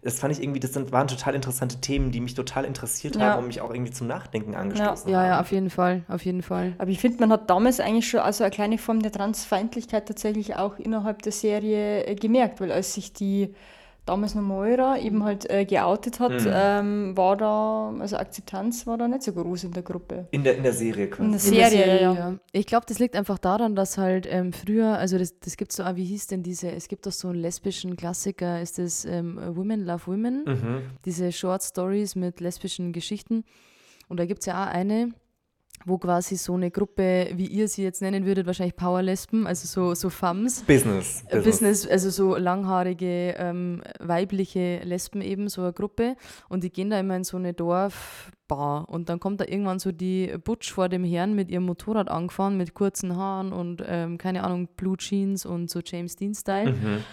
S2: das fand ich irgendwie, das sind, waren total interessante Themen, die mich total interessiert
S4: Ja.
S2: haben und mich auch irgendwie zum Nachdenken angestoßen
S1: Ja,
S2: haben.
S1: ja, auf jeden Fall, auf jeden Fall.
S4: Aber ich finde, man hat damals eigentlich schon also eine kleine Form der Transfeindlichkeit tatsächlich auch innerhalb der Serie äh, gemerkt, weil als sich die damals noch Moira eben halt äh, geoutet hat,
S2: Mhm.
S4: ähm, war da, also Akzeptanz war da nicht so groß in der Gruppe.
S2: In der, in der Serie quasi.
S4: In der
S1: In der
S4: Serie, ja, ja.
S1: Ich glaube, das liegt einfach daran, dass halt ähm, früher, also das, das gibt so, ah, wie hieß denn diese, es gibt doch so einen lesbischen Klassiker, ist das ähm, Women Love Women,
S2: Mhm.
S1: diese Short Stories mit lesbischen Geschichten. Und da gibt es ja auch eine, wo quasi so eine Gruppe, wie ihr sie jetzt nennen würdet, wahrscheinlich Powerlesben, also so, so Femmes,
S2: Business.
S1: Äh, Business, also so langhaarige, ähm, weibliche Lesben eben, so eine Gruppe. Und die gehen da immer in so eine Dorfbar. Und dann kommt da irgendwann so die Butch vor dem Herrn mit ihrem Motorrad angefahren, mit kurzen Haaren und, ähm, keine Ahnung, Blue Jeans und so James Dean-Style.
S2: Mhm.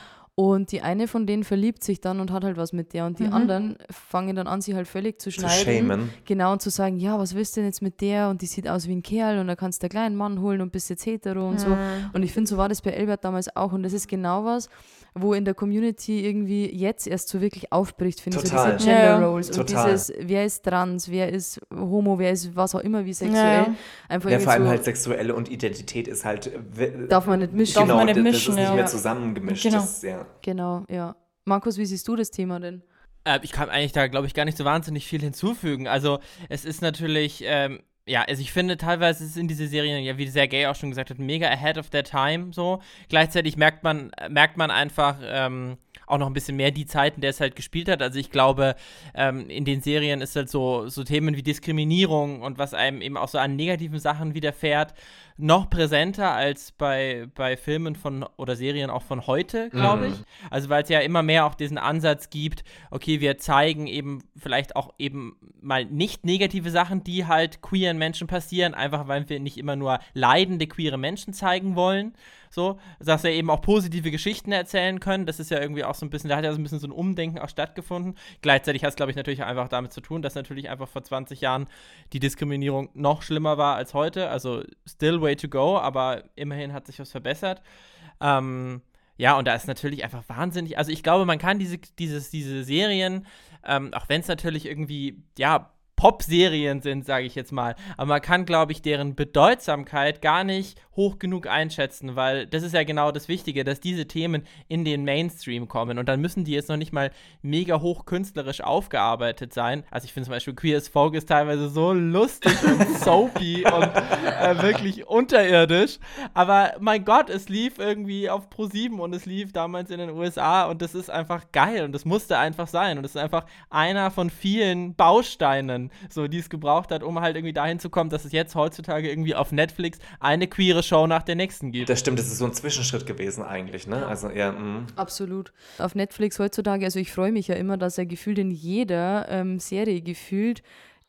S1: Und die eine von denen verliebt sich dann und hat halt was mit der. Und die anderen fangen dann an, sie halt völlig zu
S2: Zu
S1: schneiden.
S2: shamen.
S1: Genau, und zu sagen, ja, was willst du denn jetzt mit der? Und die sieht aus wie ein Kerl und da kannst du einen kleinen Mann holen und bist jetzt hetero und so. Und ich finde, so war das bei Elbert damals auch. Und das ist genau was, wo in der Community irgendwie jetzt erst so wirklich aufbricht, finde ich, so diese Gender
S4: ja.
S1: Roles und
S2: Total.
S1: dieses, wer ist trans, wer ist homo, wer ist was auch immer, wie sexuell.
S4: Ja.
S1: Einfach
S2: Ja,
S1: irgendwie
S2: vor allem
S1: so,
S2: halt sexuelle und Identität ist halt.
S1: darf man nicht mischen.
S4: Darf
S2: genau,
S4: man nicht
S2: das-
S4: mischen,
S2: das ist nicht
S4: ja.
S2: mehr zusammengemischt.
S4: Genau.
S2: Das, ja.
S1: Genau, ja. Markus, wie siehst du das Thema denn?
S3: Äh, ich kann eigentlich da, glaube ich, gar nicht so wahnsinnig viel hinzufügen. Also, es ist natürlich, ähm, ja, also ich finde teilweise ist in diese Serien, ja, wie Sergei auch schon gesagt hat, mega ahead of their time so. Gleichzeitig merkt man, äh, merkt man einfach ähm, auch noch ein bisschen mehr die Zeiten, der es halt gespielt hat. Also ich glaube, ähm, in den Serien ist halt so, so Themen wie Diskriminierung und was einem eben auch so an negativen Sachen widerfährt, noch präsenter als bei, bei Filmen von oder Serien auch von heute, glaube
S2: Mhm.
S3: ich. Also weil es ja immer mehr auch diesen Ansatz gibt, okay, wir zeigen eben vielleicht auch eben mal nicht negative Sachen, die halt queeren Menschen passieren, einfach weil wir nicht immer nur leidende queere Menschen zeigen wollen. So, dass wir eben auch positive Geschichten erzählen können. Das ist ja irgendwie auch so ein bisschen, da hat ja so ein bisschen so ein Umdenken auch stattgefunden. Gleichzeitig hat es, glaube ich, natürlich einfach damit zu tun, dass natürlich einfach vor 20 Jahren die Diskriminierung noch schlimmer war als heute. Also still way to go, aber immerhin hat sich was verbessert. Ähm, ja, und da ist natürlich einfach wahnsinnig. Also ich glaube, man kann diese, dieses, diese Serien, ähm, auch wenn es natürlich irgendwie, ja, Pop-Serien sind, sage ich jetzt mal. Aber man kann, glaube ich, deren Bedeutsamkeit gar nicht hoch genug einschätzen, weil das ist ja genau das Wichtige, dass diese Themen in den Mainstream kommen. Und dann müssen die jetzt noch nicht mal mega hoch künstlerisch aufgearbeitet sein. Also ich finde zum Beispiel Queer as Folk ist teilweise so lustig und soapy und äh, wirklich unterirdisch. Aber mein Gott, es lief irgendwie auf Pro7 und es lief damals in den USA und das ist einfach geil und das musste einfach sein. Und es ist einfach einer von vielen Bausteinen, so die es gebraucht hat, um halt irgendwie dahin zu kommen, dass es jetzt heutzutage irgendwie auf Netflix eine queere Show nach der nächsten gibt.
S2: Das stimmt, das ist so ein Zwischenschritt gewesen eigentlich, ne? Also ja, mh.
S1: Absolut. Auf Netflix heutzutage, also ich freue mich ja immer, dass er gefühlt in jeder ähm, Serie gefühlt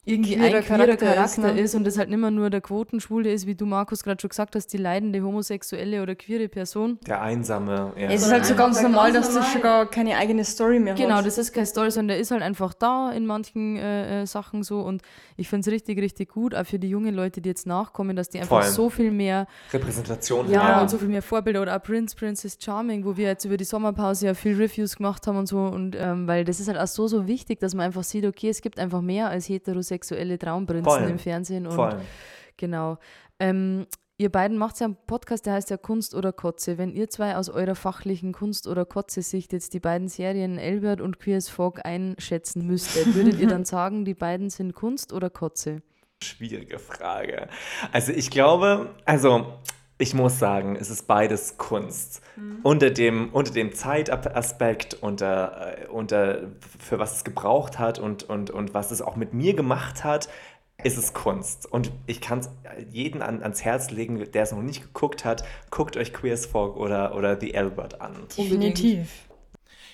S1: irgendwie
S4: Queerer
S1: ein queerer
S4: Charakter
S1: Charakter,
S4: ist,
S1: ist,
S4: ne?
S1: und das halt nicht mehr nur der Quotenschwule ist, wie du, Markus, gerade schon gesagt hast, die leidende homosexuelle oder queere Person.
S2: der einsame. Ja.
S4: Es ist halt so ganz
S1: ganz
S4: normal, dass
S1: normal.
S4: das schon gar keine eigene Story mehr
S1: Genau,
S4: hat.
S1: das ist keine Story, sondern der ist halt einfach da in manchen äh, äh, Sachen so und ich finde es richtig, richtig gut, auch für die jungen Leute, die jetzt nachkommen, dass die einfach
S2: Voll.
S1: so viel mehr
S2: Repräsentation
S1: Ja,
S2: haben.
S1: und so viel mehr Vorbilder oder auch Prince, Princess Charming, wo wir jetzt über die Sommerpause ja viel Reviews gemacht haben und so. Und ähm, weil das ist halt auch so, so wichtig, dass man einfach sieht, okay, es gibt einfach mehr als heterosexuelle Traumprinzen
S2: Voll.
S1: im Fernsehen. Und
S2: Voll.
S1: genau. Ähm, ihr beiden macht ja einen Podcast, der heißt ja Kunst oder Kotze. Wenn ihr zwei aus eurer fachlichen Kunst- oder Kotze-Sicht jetzt die beiden Serien Elbert und Queer as Folk einschätzen müsstet, würdet ihr dann sagen, die beiden sind Kunst oder Kotze?
S2: Schwierige Frage. Also ich glaube, also ich muss sagen, es ist beides Kunst. Unter dem, unter dem Zeitaspekt, unter, äh, unter für was es gebraucht hat und, und, und was es auch mit mir gemacht hat, ist es Kunst. Und ich kann es jeden an, ans Herz legen, der es noch nicht geguckt hat, guckt euch Queer as Folk oder, oder The Albert an.
S4: Definitiv.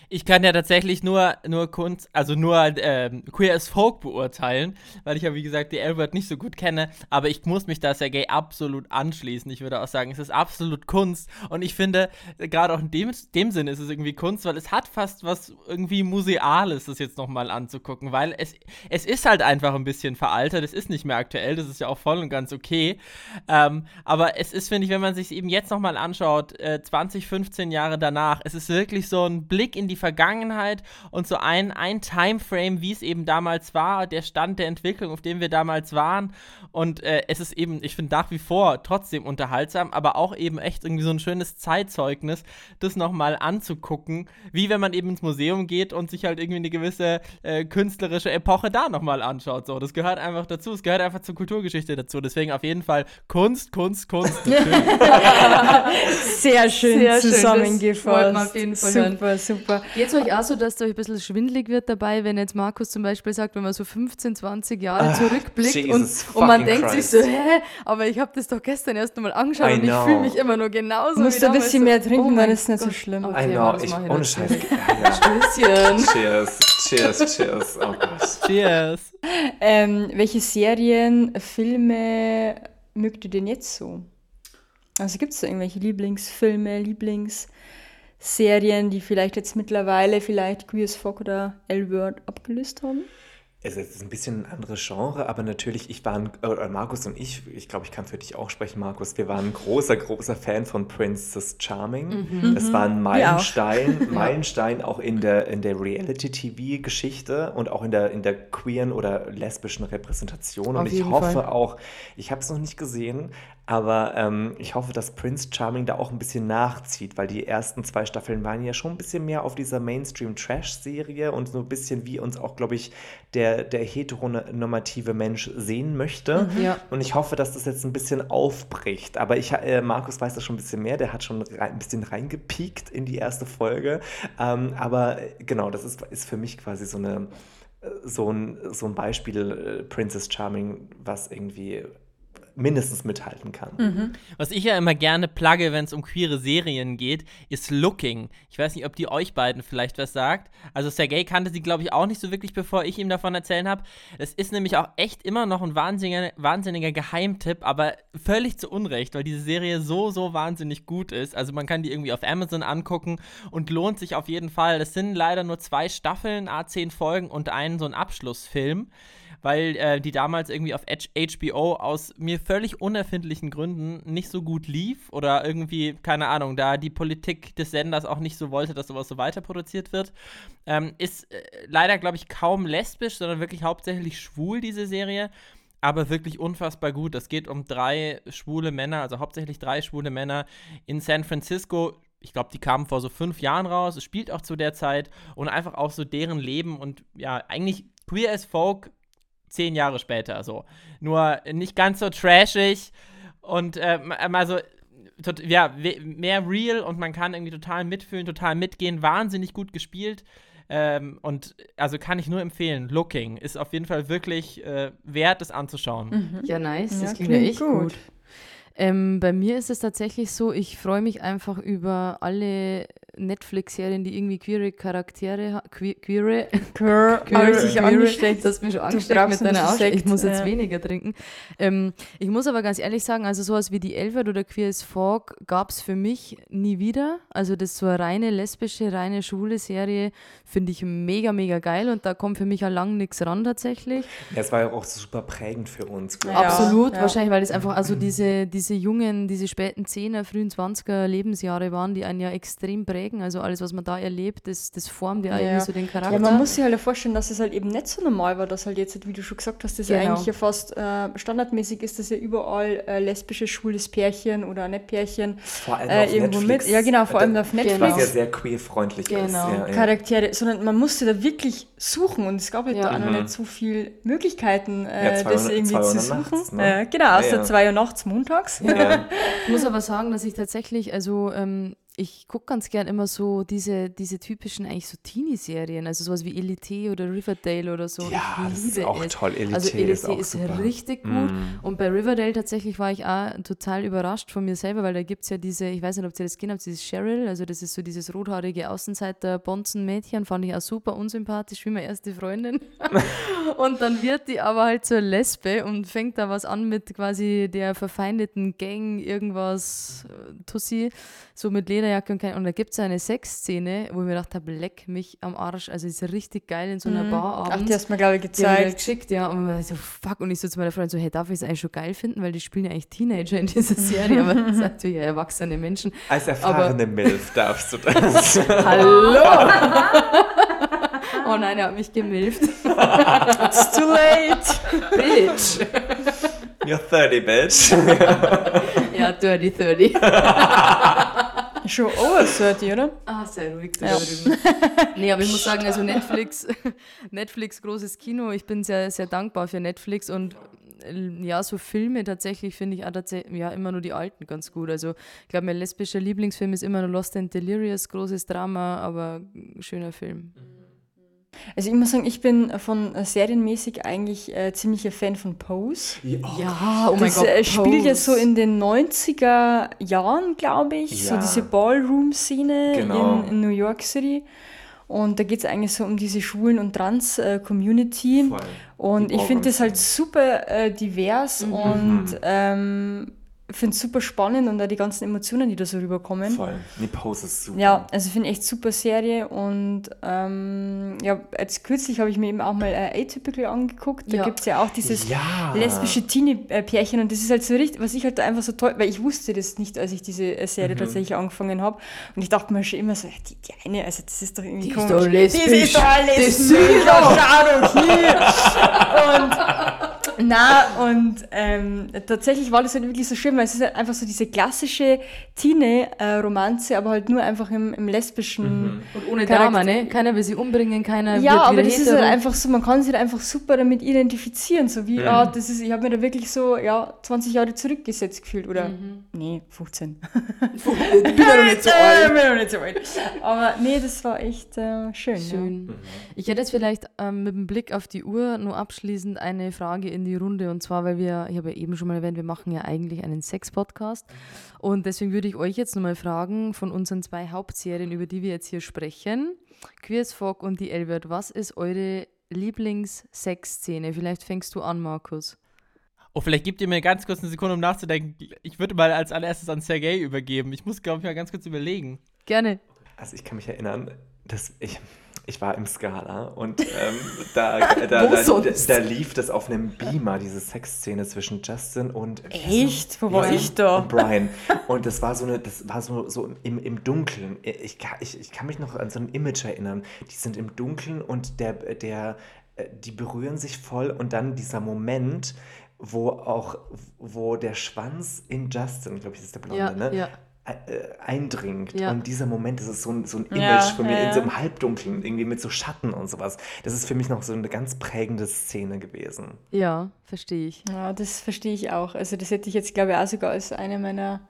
S3: Ich kann ja tatsächlich nur, nur Kunst, also nur ähm, Queer as Folk beurteilen, weil ich ja, wie gesagt, die Albert nicht so gut kenne. Aber ich muss mich da Sergei absolut anschließen. Ich würde auch sagen, es ist absolut Kunst. Und ich finde, gerade auch in dem, dem Sinne ist es irgendwie Kunst, weil es hat fast was irgendwie Museales, das jetzt nochmal anzugucken. Weil es, es ist halt einfach ein bisschen veraltet. Es ist nicht mehr aktuell. Das ist ja auch voll und ganz okay. Ähm, aber es ist, finde ich, wenn man sich eben jetzt nochmal anschaut, äh, 20, 15 Jahre danach, es ist wirklich so ein Blick in die Vergangenheit und so ein, ein Timeframe, wie es eben damals war, der Stand der Entwicklung, auf dem wir damals waren. Und äh, es ist eben, ich finde nach wie vor trotzdem unterhaltsam, aber auch eben echt irgendwie so ein schönes Zeitzeugnis, das nochmal anzugucken, wie wenn man eben ins Museum geht und sich halt irgendwie eine gewisse äh, künstlerische Epoche da nochmal anschaut. So, das gehört einfach dazu, es gehört einfach zur Kulturgeschichte dazu. Deswegen auf jeden Fall Kunst, Kunst, Kunst.
S4: Sehr schön
S1: Sehr schön, das
S4: zusammengefasst.
S1: wollte man auf jeden Fall
S4: super,
S1: hören.
S4: super.
S1: Geht es euch auch so, dass es euch ein bisschen schwindelig wird dabei, wenn jetzt Markus zum Beispiel sagt, wenn man so 15, 20 Jahre
S2: Ah,
S1: zurückblickt und,
S2: Jesus
S1: und man denkt
S2: Christ.
S1: sich so, hä, aber ich habe das doch gestern erst einmal angeschaut
S2: I
S1: und ich
S2: know.
S1: fühle mich immer nur genauso.
S4: Du musst ein bisschen
S1: so.
S4: mehr trinken,
S1: Oh
S4: dann ist es nicht so schlimm.
S1: Okay,
S2: I
S1: ja,
S2: know,
S1: das
S2: ich,
S1: ich
S2: ohne. Scheiß.
S1: Stößchen.
S2: Cheers, cheers, cheers. Oh Gott.
S3: Cheers.
S4: Ähm, welche Serien, Filme mögt ihr denn jetzt so? Also gibt es da irgendwelche Lieblingsfilme, Lieblingsserien, die vielleicht jetzt mittlerweile vielleicht Queer as Folk oder L-Word abgelöst haben?
S2: Es ist ein bisschen ein anderes Genre, aber natürlich, ich war, ein, äh, Markus und ich, ich glaube, ich kann für dich auch sprechen, Markus, wir waren ein großer, großer Fan von Princess Charming. Das war ein Meilenstein, Meilenstein auch in der, in der Reality-TV-Geschichte und auch in der, in der queeren oder lesbischen Repräsentation.
S1: Auf
S2: und ich
S1: jeden
S2: hoffe
S1: Fall.
S2: auch, ich habe es noch nicht gesehen, aber ähm, ich hoffe, dass Prince Charming da auch ein bisschen nachzieht, weil die ersten zwei Staffeln waren ja schon ein bisschen mehr auf dieser Mainstream-Trash-Serie und so ein bisschen wie uns auch, glaube ich, der, der heteronormative Mensch sehen möchte.
S1: Ja.
S2: Und ich hoffe, dass das jetzt ein bisschen aufbricht. Aber ich, äh, Markus weiß das schon ein bisschen mehr, der hat schon rein, ein bisschen reingepiekt in die erste Folge. Ähm, aber äh, genau, das ist, ist für mich quasi so eine äh, so ein, so ein Beispiel äh, Princess Charming, was irgendwie mindestens mithalten kann.
S3: Was ich ja immer gerne plugge, wenn es um queere Serien geht, ist Looking. Ich weiß nicht, ob die euch beiden vielleicht was sagt. Also Sergei kannte sie, glaube ich, auch nicht so wirklich, bevor ich ihm davon erzählen habe. Es ist nämlich auch echt immer noch ein wahnsinniger, wahnsinniger Geheimtipp, aber völlig zu Unrecht, weil diese Serie so, so wahnsinnig gut ist. Also man kann die irgendwie auf Amazon angucken und lohnt sich auf jeden Fall. Das sind leider nur zwei Staffeln, A10 Folgen und einen so ein Abschlussfilm weil äh, die damals irgendwie auf HBO aus mir völlig unerfindlichen Gründen nicht so gut lief oder irgendwie, keine Ahnung, da die Politik des Senders auch nicht so wollte, dass sowas so weiter produziert wird. Ähm, ist äh, leider, glaube ich, kaum lesbisch, sondern wirklich hauptsächlich schwul, diese Serie. Aber wirklich unfassbar gut. Es geht um drei schwule Männer, also hauptsächlich drei schwule Männer in San Francisco. Ich glaube, die kamen vor so fünf Jahren raus. Es spielt auch zu der Zeit und einfach auch so deren Leben und ja, eigentlich Queer as Folk zehn Jahre später so. Nur nicht ganz so trashig und ähm, also tot, ja, mehr real und man kann irgendwie total mitfühlen, total mitgehen. Wahnsinnig gut gespielt. Ähm, und also kann ich nur empfehlen. Looking ist auf jeden Fall wirklich äh, wert, es anzuschauen.
S1: Ja, nice. Das
S4: Ja,
S1: klingt ja
S4: klingt
S1: echt
S4: gut.
S1: gut. Ähm, bei mir ist es tatsächlich so, ich freue mich einfach über alle Netflix-Serien, die irgendwie queere Charaktere haben. Que queere.
S4: Queer,
S1: queere.
S4: angesteckt.
S1: Das hast mich schon
S4: Du
S1: angesteckt mit
S4: ein
S1: deiner Aussprache. Ich muss jetzt
S4: ja.
S1: weniger trinken. Ähm, ich muss aber ganz ehrlich sagen, also sowas wie die Elfert oder Queer as Folk gab es für mich nie wieder. Also das ist so eine reine lesbische, reine schwule Serie finde ich mega, mega geil und da kommt für mich auch lang nichts ran tatsächlich.
S2: Ja, es war ja auch super prägend für uns.
S4: Ja.
S2: ich.
S1: Absolut,
S4: ja.
S1: wahrscheinlich, weil es einfach also diese, diese jungen, diese späten 10er, frühen 20er Lebensjahre waren, die einen ja extrem prägen. Also alles, was man da erlebt, das, das formt ja,
S4: Ja.
S1: irgendwie so den Charakter.
S4: Ja, man muss sich halt vorstellen, dass es halt eben nicht so normal war, dass halt jetzt, wie du schon gesagt hast, das ja
S1: Genau.
S4: eigentlich ja fast äh, standardmäßig ist, dass ja überall äh, lesbische, schwules Pärchen oder nicht Pärchen
S2: Vor allem
S4: äh,
S2: auf
S4: irgendwo
S2: Netflix.
S4: mit. Ja, genau, vor allem auf
S2: Was
S4: Netflix.
S2: ja sehr queer-freundlich ist.
S1: Genau.
S2: Ja, ja.
S4: Charaktere, sondern man musste da wirklich suchen und es gab halt
S1: Ja.
S4: da auch noch
S2: Mhm.
S4: nicht so viele Möglichkeiten,
S2: Ja,
S4: äh, das irgendwie
S2: zwei
S4: zu
S2: nachts,
S4: suchen.
S2: ne?
S4: Äh, genau, außer
S2: Ja, ja.
S4: 2 Uhr nachts montags.
S2: Ja.
S1: Ich muss aber sagen, dass ich tatsächlich, also ähm, ich gucke ganz gern immer so diese, diese typischen eigentlich so Teenie-Serien, also sowas wie Elite oder Riverdale oder so.
S2: Ja,
S1: ich
S2: das
S1: liebe
S2: ist auch
S1: es.
S2: toll. Elite
S1: also Elite
S2: ist auch
S1: ist,
S2: super.
S1: richtig gut.
S2: Mm.
S1: Und bei Riverdale tatsächlich war ich auch total überrascht von mir selber, weil da gibt es ja diese, ich weiß nicht, ob ihr das gesehen habt, dieses Cheryl, also das ist so dieses rothaarige Außenseiter-Bonzen-Mädchen, fand ich auch super unsympathisch, wie meine erste Freundin. und dann wird die aber halt zur Lesbe und fängt da was an mit quasi der verfeindeten Gang, irgendwas, äh, Tussi, so mit Lederjacke und kein, und da gibt es eine Sexszene, wo ich mir gedacht habe, leck mich am Arsch, also ist richtig geil in so einer Bar
S4: Ach,
S1: abends.
S4: die hast du mir, glaube ich,
S1: Die haben mir
S4: gezeigt.
S1: geschickt, ja. Und man so, fuck. Und ich so zu meiner Freundin so, hey, darf ich es eigentlich schon geil finden? Weil die spielen ja eigentlich Teenager in dieser Serie, aber das sind natürlich ja erwachsene Menschen.
S2: Als erfahrene Milf darfst du das.
S1: Hallo! oh nein, er hat mich gemilft.
S4: It's too late.
S1: Bitch!
S2: You're 30, bitch.
S1: Ja, dirty 30.
S4: Schon over 30, oder?
S1: Ah, sehr ruhig da
S4: Ja.
S1: drüben. Nee, aber ich muss sagen, also Netflix, Netflix, großes Kino. Ich bin sehr, sehr dankbar für Netflix und äh, ja, so Filme tatsächlich finde ich auch tatsächlich, ja, immer nur die alten ganz gut. Also ich glaube, mein lesbischer Lieblingsfilm ist immer nur Lost and Delirious, großes Drama, aber schöner Film.
S4: Also ich muss sagen, ich bin von äh, serienmäßig eigentlich äh, ziemlicher Fan von Pose.
S1: Ja, oh mein
S4: das
S1: Gott.
S4: äh, spielt ja so in den 90er Jahren, glaube ich. So
S2: Ja.
S4: diese Ballroom-Szene
S2: Genau.
S4: in, in New York City. Und da geht es eigentlich so um diese Schwulen- und Trans-Community. Und
S2: Die
S4: ich finde das halt super äh, divers und ähm, finde es super spannend und auch die ganzen Emotionen, die da so rüberkommen.
S2: Voll. Die Pose ist super.
S4: Ja, also finde ich echt super Serie und ähm, ja, jetzt kürzlich habe ich mir eben auch mal äh, Atypical angeguckt. Da
S1: Ja.
S4: gibt es ja auch dieses
S2: Ja.
S4: lesbische Teenie-Pärchen und das ist halt so richtig, was ich halt da einfach so toll, weil ich wusste das nicht, als ich diese äh, Serie
S2: Mhm.
S4: tatsächlich angefangen habe und ich dachte mir schon immer so, ja, die, die eine, also das ist doch irgendwie
S1: Die ist
S4: komisch.
S1: doch lesbisch.
S4: Die ist doch
S1: Das
S4: lesbisch, schau doch hier. und na, und ähm, tatsächlich war das halt wirklich so schön, weil es ist halt einfach so diese klassische Teenie-Romanze, aber halt nur einfach im, im lesbischen.
S1: Und ohne
S4: Charakter-
S1: Drama, ne? Keiner will sie umbringen, keiner
S4: Ja, aber das ist halt einfach so, man kann sich halt einfach super damit identifizieren. So wie, ja, das ist, ich habe mir da wirklich so, ja, 20 Jahre zurückgesetzt gefühlt. Oder, nee, 15.
S1: Ich bin ja noch nicht so
S4: Ich
S1: alt.
S4: bin noch nicht so alt. Aber nee, das war echt äh, schön.
S1: Schön. Ich hätte jetzt vielleicht ähm, mit dem Blick auf die Uhr nur abschließend eine Frage in die Runde. Und zwar, weil wir, ich habe ja eben schon mal erwähnt, wir machen ja eigentlich einen Sex-Podcast. Und deswegen würde ich euch jetzt nochmal fragen, von unseren zwei Hauptserien, über die wir jetzt hier sprechen, Queers Fog und die Elbert, was ist eure Lieblings-Sex-Szene? Vielleicht fängst du an, Markus.
S3: Oh, vielleicht gebt ihr mir ganz kurz eine Sekunde, um nachzudenken. Ich würde mal als allererstes an Sergei übergeben. Ich muss, glaube ich, mal ganz kurz überlegen.
S1: Gerne.
S2: Also ich kann mich erinnern, dass ich, ich war im Scala und ähm, da, da, da, da, lief das auf einem Beamer, diese Sexszene zwischen Justin und
S4: Echt? Wo war ich da?
S2: Und Brian. Und das war so eine, das war so, so im, im Dunkeln. Ich, kann- ich, ich kann mich noch an so ein Image erinnern. Die sind im Dunkeln und der, der, äh, die berühren sich voll und dann dieser Moment, wo auch, wo der Schwanz in Justin, glaube ich, das ist der Blonde,
S1: Ja,
S2: ne?
S1: ja.
S2: Äh, eindringt.
S1: Ja.
S2: Und dieser Moment, das ist so ein, so ein Image
S4: Ja,
S2: für mich
S4: ja,
S2: in so einem Halbdunkeln, irgendwie mit so Schatten und sowas. Das ist für mich noch so eine ganz prägende Szene gewesen.
S1: Ja, verstehe ich.
S4: Ja, das verstehe ich auch. Also das hätte ich jetzt, glaube ich, auch sogar als eine meiner...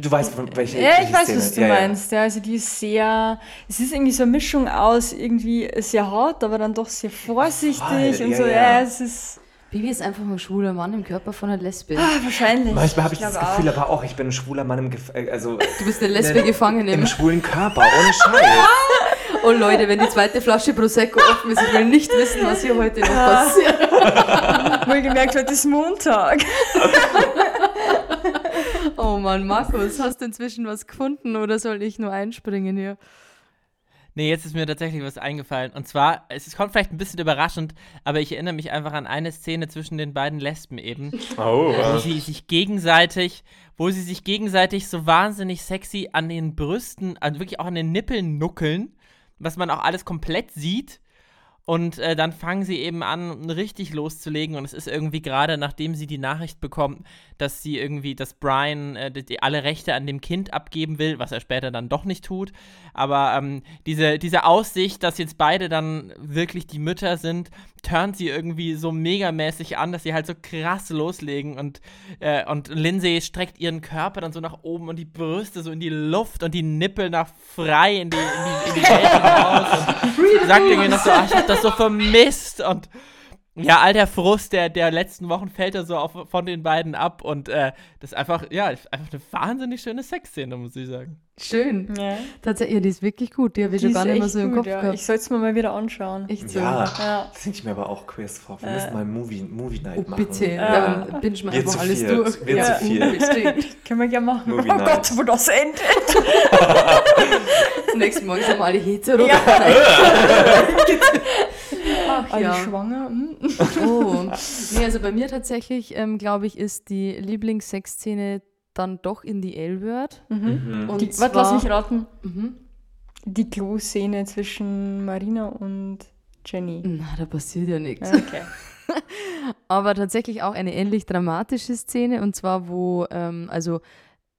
S2: Du weißt, von welche
S4: Ja, ich weiß,
S2: Szene.
S4: was du meinst. Ja, also die ist sehr... Es ist irgendwie so eine Mischung aus irgendwie sehr hart, aber dann doch sehr vorsichtig
S2: Voll,
S4: und
S2: ja,
S4: so.
S2: ja.
S4: Ja, es ist...
S1: Bibi ist einfach ein schwuler Mann im Körper von einer Lesbe.
S4: Ah, wahrscheinlich.
S2: Manchmal habe ich das
S4: glaube
S2: Gefühl
S4: auch.
S2: aber auch, ich bin ein schwuler Mann im Gef äh, also
S1: Du bist eine Lesbe gefangen im
S2: im schwulen Körper, ohne Scheiß.
S1: Oh Leute, wenn die zweite Flasche Prosecco offen ist, ich will nicht wissen, was hier heute noch passiert.
S4: Wohlgemerkt, heute ist Montag.
S1: Oh Mann, Markus, hast du inzwischen was gefunden oder soll ich nur einspringen hier?
S3: Nee, jetzt ist mir tatsächlich was eingefallen. Und zwar, es kommt vielleicht ein bisschen überraschend, aber ich erinnere mich einfach an eine Szene zwischen den beiden Lesben eben,
S2: Oh.
S3: wo sie sich gegenseitig, wo sie sich gegenseitig so wahnsinnig sexy an den Brüsten, also wirklich auch an den Nippeln nuckeln, was man auch alles komplett sieht. Und äh, dann fangen sie eben an, richtig loszulegen. Und es ist irgendwie gerade, nachdem sie die Nachricht bekommt, dass sie irgendwie, dass Brian äh, die, alle Rechte an dem Kind abgeben will, was er später dann doch nicht tut. Aber ähm, diese, diese Aussicht, dass jetzt beide dann wirklich die Mütter sind, turnt sie irgendwie so megamäßig an, dass sie halt so krass loslegen. Und, äh, und Lindsay streckt ihren Körper dann so nach oben und die Brüste so in die Luft und die Nippel nach frei in die, in die, in die Welt raus. Und sagt irgendwie noch so, ach, ich hab das so vermisst. Und ja, all der Frust der, der letzten Wochen fällt da so auf, von den beiden ab und äh, das ist einfach, ja, einfach eine wahnsinnig schöne Sexszene, muss ich sagen.
S1: Schön.
S4: Ja.
S1: Tatsächlich, ja, die ist wirklich gut. Die habe ich
S4: Die
S1: schon gar nicht mehr so im
S4: gut,
S1: Kopf
S4: ja.
S1: gehabt.
S4: Ich soll es mir mal wieder anschauen.
S1: Echt so.
S2: Ja,
S4: Ja.
S2: das ich mir aber auch Quiz vor. Wir
S4: Äh.
S2: müssen mal Movie, Movie Night
S1: Oh,
S2: machen.
S1: bitte.
S4: Ja.
S1: Dann binge mal einfach
S2: zu
S1: alles
S2: viert.
S1: durch.
S2: Wir
S1: ja,
S2: zu
S1: unbedingt.
S4: Können wir gerne machen.
S2: Movie
S4: oh
S2: Night.
S4: Gott, wo das endet.
S1: Nächsten Morgen sind wir alle hetero. Ach
S4: Alle
S1: ja.
S4: schwanger. hm?
S1: Oh. Nee, also bei mir tatsächlich, ähm, glaube ich, ist die Lieblingssexszene dann doch in die L-Word.
S2: Mhm.
S1: Und
S4: Die,
S1: zwar,
S4: warte, lass mich raten.
S1: Mhm.
S4: Die Klo-Szene zwischen Marina und Jenny.
S1: Na, da passiert ja nichts.
S4: Okay.
S1: Aber tatsächlich auch eine ähnlich dramatische Szene und zwar, wo, ähm, also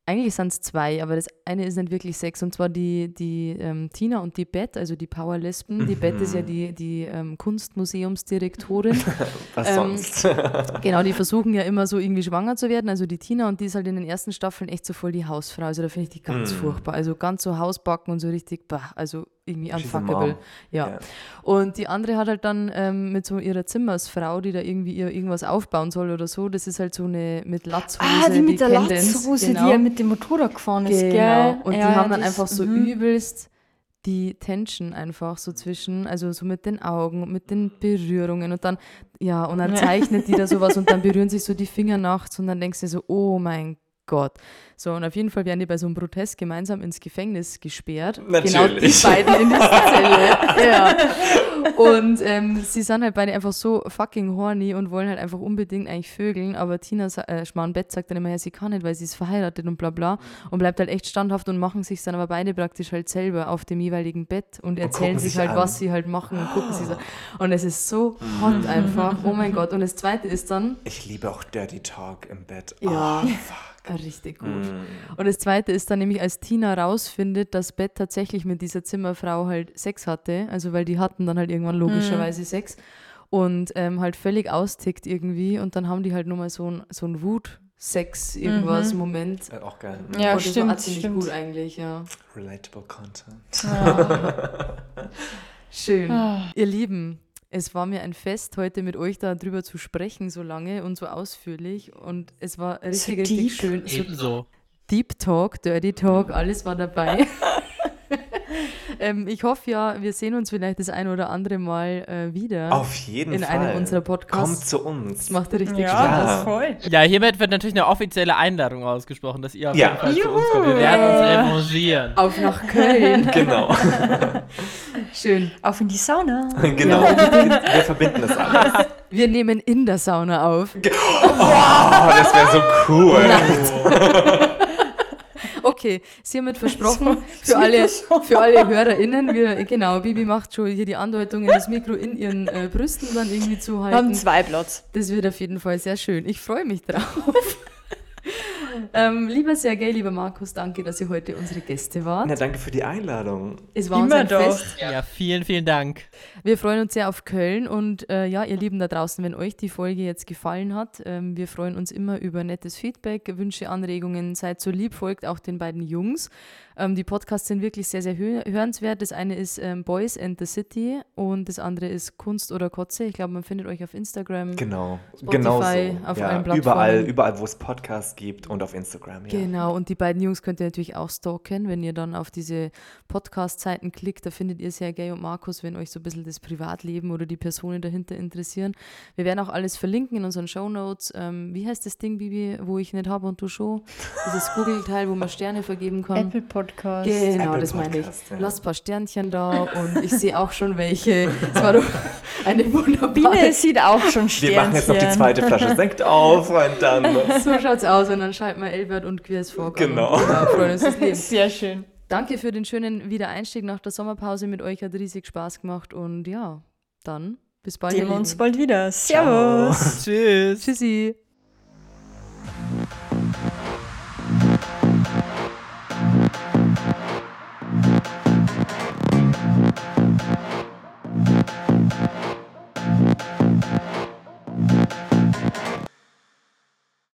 S1: eigentlich sind es zwei, aber das eine ist nicht wirklich Sex und zwar die, die ähm, Tina und die Beth, also die Powerlesben. Die Beth ist ja die, die ähm, Kunstmuseumsdirektorin.
S2: Was
S1: Ähm,
S2: sonst?
S1: genau, die versuchen ja immer so irgendwie schwanger zu werden. Also die Tina und die ist halt in den ersten Staffeln echt so voll die Hausfrau. Also da finde ich die ganz
S2: Mm.
S1: furchtbar. Also ganz so Hausbacken und so richtig, bah, also irgendwie unfuckable. Ja.
S2: Ja.
S1: Und die andere hat halt dann ähm, mit so ihrer Zimmersfrau, die da irgendwie ihr irgendwas aufbauen soll oder so, das ist halt so eine mit Latzhose.
S4: Ah, die mit der. Latzhose,
S1: genau.
S4: die ja mit dem Motorrad gefahren ist,
S1: Genau.
S4: gell?
S1: Und die
S4: Ja,
S1: haben dann einfach so
S4: mhm.
S1: übelst die Tension einfach so zwischen, also so mit den Augen, und mit den Berührungen und dann, ja, und dann
S4: Ja.
S1: zeichnet die da sowas und dann berühren sich so die Finger nachts und dann denkst du so, oh mein Gott. So, und auf jeden Fall werden die bei so einem Protest gemeinsam ins Gefängnis gesperrt. Genau die
S2: Natürlich.
S1: beiden in dieser Zelle. ja. Und ähm, sie sind halt beide einfach so fucking horny und wollen halt einfach unbedingt eigentlich vögeln, aber Tina äh, Schmarrn Bett sagt dann immer, ja, sie kann nicht, weil sie ist verheiratet und bla bla und bleibt halt echt standhaft und machen sich dann aber beide praktisch halt selber auf dem jeweiligen Bett und erzählen
S2: gucken
S1: sich
S2: sich
S1: halt,
S2: an.
S1: was sie halt machen und gucken sich so. Und es ist so hot einfach. Oh mein Gott. Und das zweite ist dann,
S2: Ich liebe auch Dirty Talk im Bett.
S1: Ja.
S2: Oh, fuck.
S1: richtig gut.
S2: Mm.
S1: Und das zweite ist dann nämlich, als Tina rausfindet, dass Beth tatsächlich mit dieser Zimmerfrau halt Sex hatte, also weil die hatten dann halt irgendwann logischerweise Sex und ähm, halt völlig austickt irgendwie und dann haben die halt nochmal so ein, so ein Wut-Sex, irgendwas, Moment.
S2: Äh, Auch geil.
S4: Ja,
S1: und das
S4: stimmt,
S1: war ziemlich
S4: stimmt.
S1: gut eigentlich, ja.
S2: Relatable Content.
S1: Schön.
S4: Ah.
S1: Ihr Lieben, es war mir ein Fest, heute mit euch darüber zu sprechen, so lange und so ausführlich. Und es war richtig, richtig
S4: deep.
S1: schön. So
S3: Ebenso.
S1: Deep Talk, Dirty Talk, alles war dabei. ähm, ich hoffe ja, wir sehen uns vielleicht das ein oder andere Mal äh, wieder
S2: Auf jeden
S1: in
S2: Fall.
S1: einem unserer
S2: Kommt
S1: Podcasts.
S2: zu uns.
S1: Das macht richtig
S4: Ja,
S1: Spaß.
S4: das ist voll.
S3: Ja, hiermit wird natürlich eine offizielle Einladung ausgesprochen, dass ihr auf
S2: Ja.
S3: jeden Fall zu
S4: Juhu.
S3: uns kommt. Wir werden uns revanchieren.
S1: Auf nach Köln.
S2: Genau.
S1: Schön.
S4: Auf in die Sauna.
S2: genau. Wir verbinden das alles.
S1: Wir nehmen in der Sauna auf.
S2: Oh, das wäre so cool.
S1: Okay, ist hiermit versprochen für alle, für alle HörerInnen. Wir, genau, Bibi macht schon hier die Andeutungen, das Mikro in ihren äh, Brüsten dann irgendwie zu
S4: Wir haben
S1: halten.
S4: zwei Platz.
S1: Das wird auf jeden Fall sehr schön. Ich freue mich drauf. ähm, lieber Sergej, lieber Markus, danke, dass ihr heute unsere Gäste wart.
S2: Na, danke für die Einladung.
S1: Es war uns
S4: Immer
S1: ein
S4: doch.
S1: Fest.
S3: Ja, vielen, vielen Dank.
S1: Wir freuen uns sehr auf Köln und äh, ja, ihr Lieben da draußen, wenn euch die Folge jetzt gefallen hat, ähm, wir freuen uns immer über nettes Feedback, Wünsche, Anregungen. Seid so lieb, folgt auch den beiden Jungs. Ähm, die Podcasts sind wirklich sehr, sehr hö hörenswert. Das eine ist ähm, Boys and the City und das andere ist Kunst oder Kotze. Ich glaube, man findet euch auf Instagram.
S2: Genau.
S1: Spotify,
S2: genau so.
S1: auf
S2: ja,
S1: allen Plattformen.
S2: Überall, überall, wo es Podcasts gibt und auf Instagram. Ja.
S1: Genau, und die beiden Jungs könnt ihr natürlich auch stalken, wenn ihr dann auf diese Podcast-Seiten klickt. Da findet ihr Sergej und Markus, wenn euch so ein bisschen das Privatleben oder die Personen dahinter interessieren. Wir werden auch alles verlinken in unseren Shownotes. Ähm, wie heißt das Ding, Bibi, wo ich nicht habe und du schon? Dieses Google-Teil, wo man Sterne vergeben kann.
S4: Apple Podcast.
S1: Genau,
S2: Apple
S1: das meine ich.
S2: Ja.
S1: Lasst ein paar Sternchen da und ich sehe auch schon welche. Es war doch eine wunderbare
S4: Biene sieht auch schon
S2: Wir
S4: Sternchen.
S2: machen jetzt noch die zweite Flasche Sekt auf und dann.
S1: So schaut's aus und dann schalten wir Elbert und Queers vor.
S2: Genau.
S1: Das Leben.
S4: Sehr schön.
S1: Danke für den schönen Wiedereinstieg nach der Sommerpause mit euch. Hat riesig Spaß gemacht und ja, Dann bis bald.
S4: Sehen wir uns bald wieder. Servus.
S3: Tschüss.
S1: Tschüssi.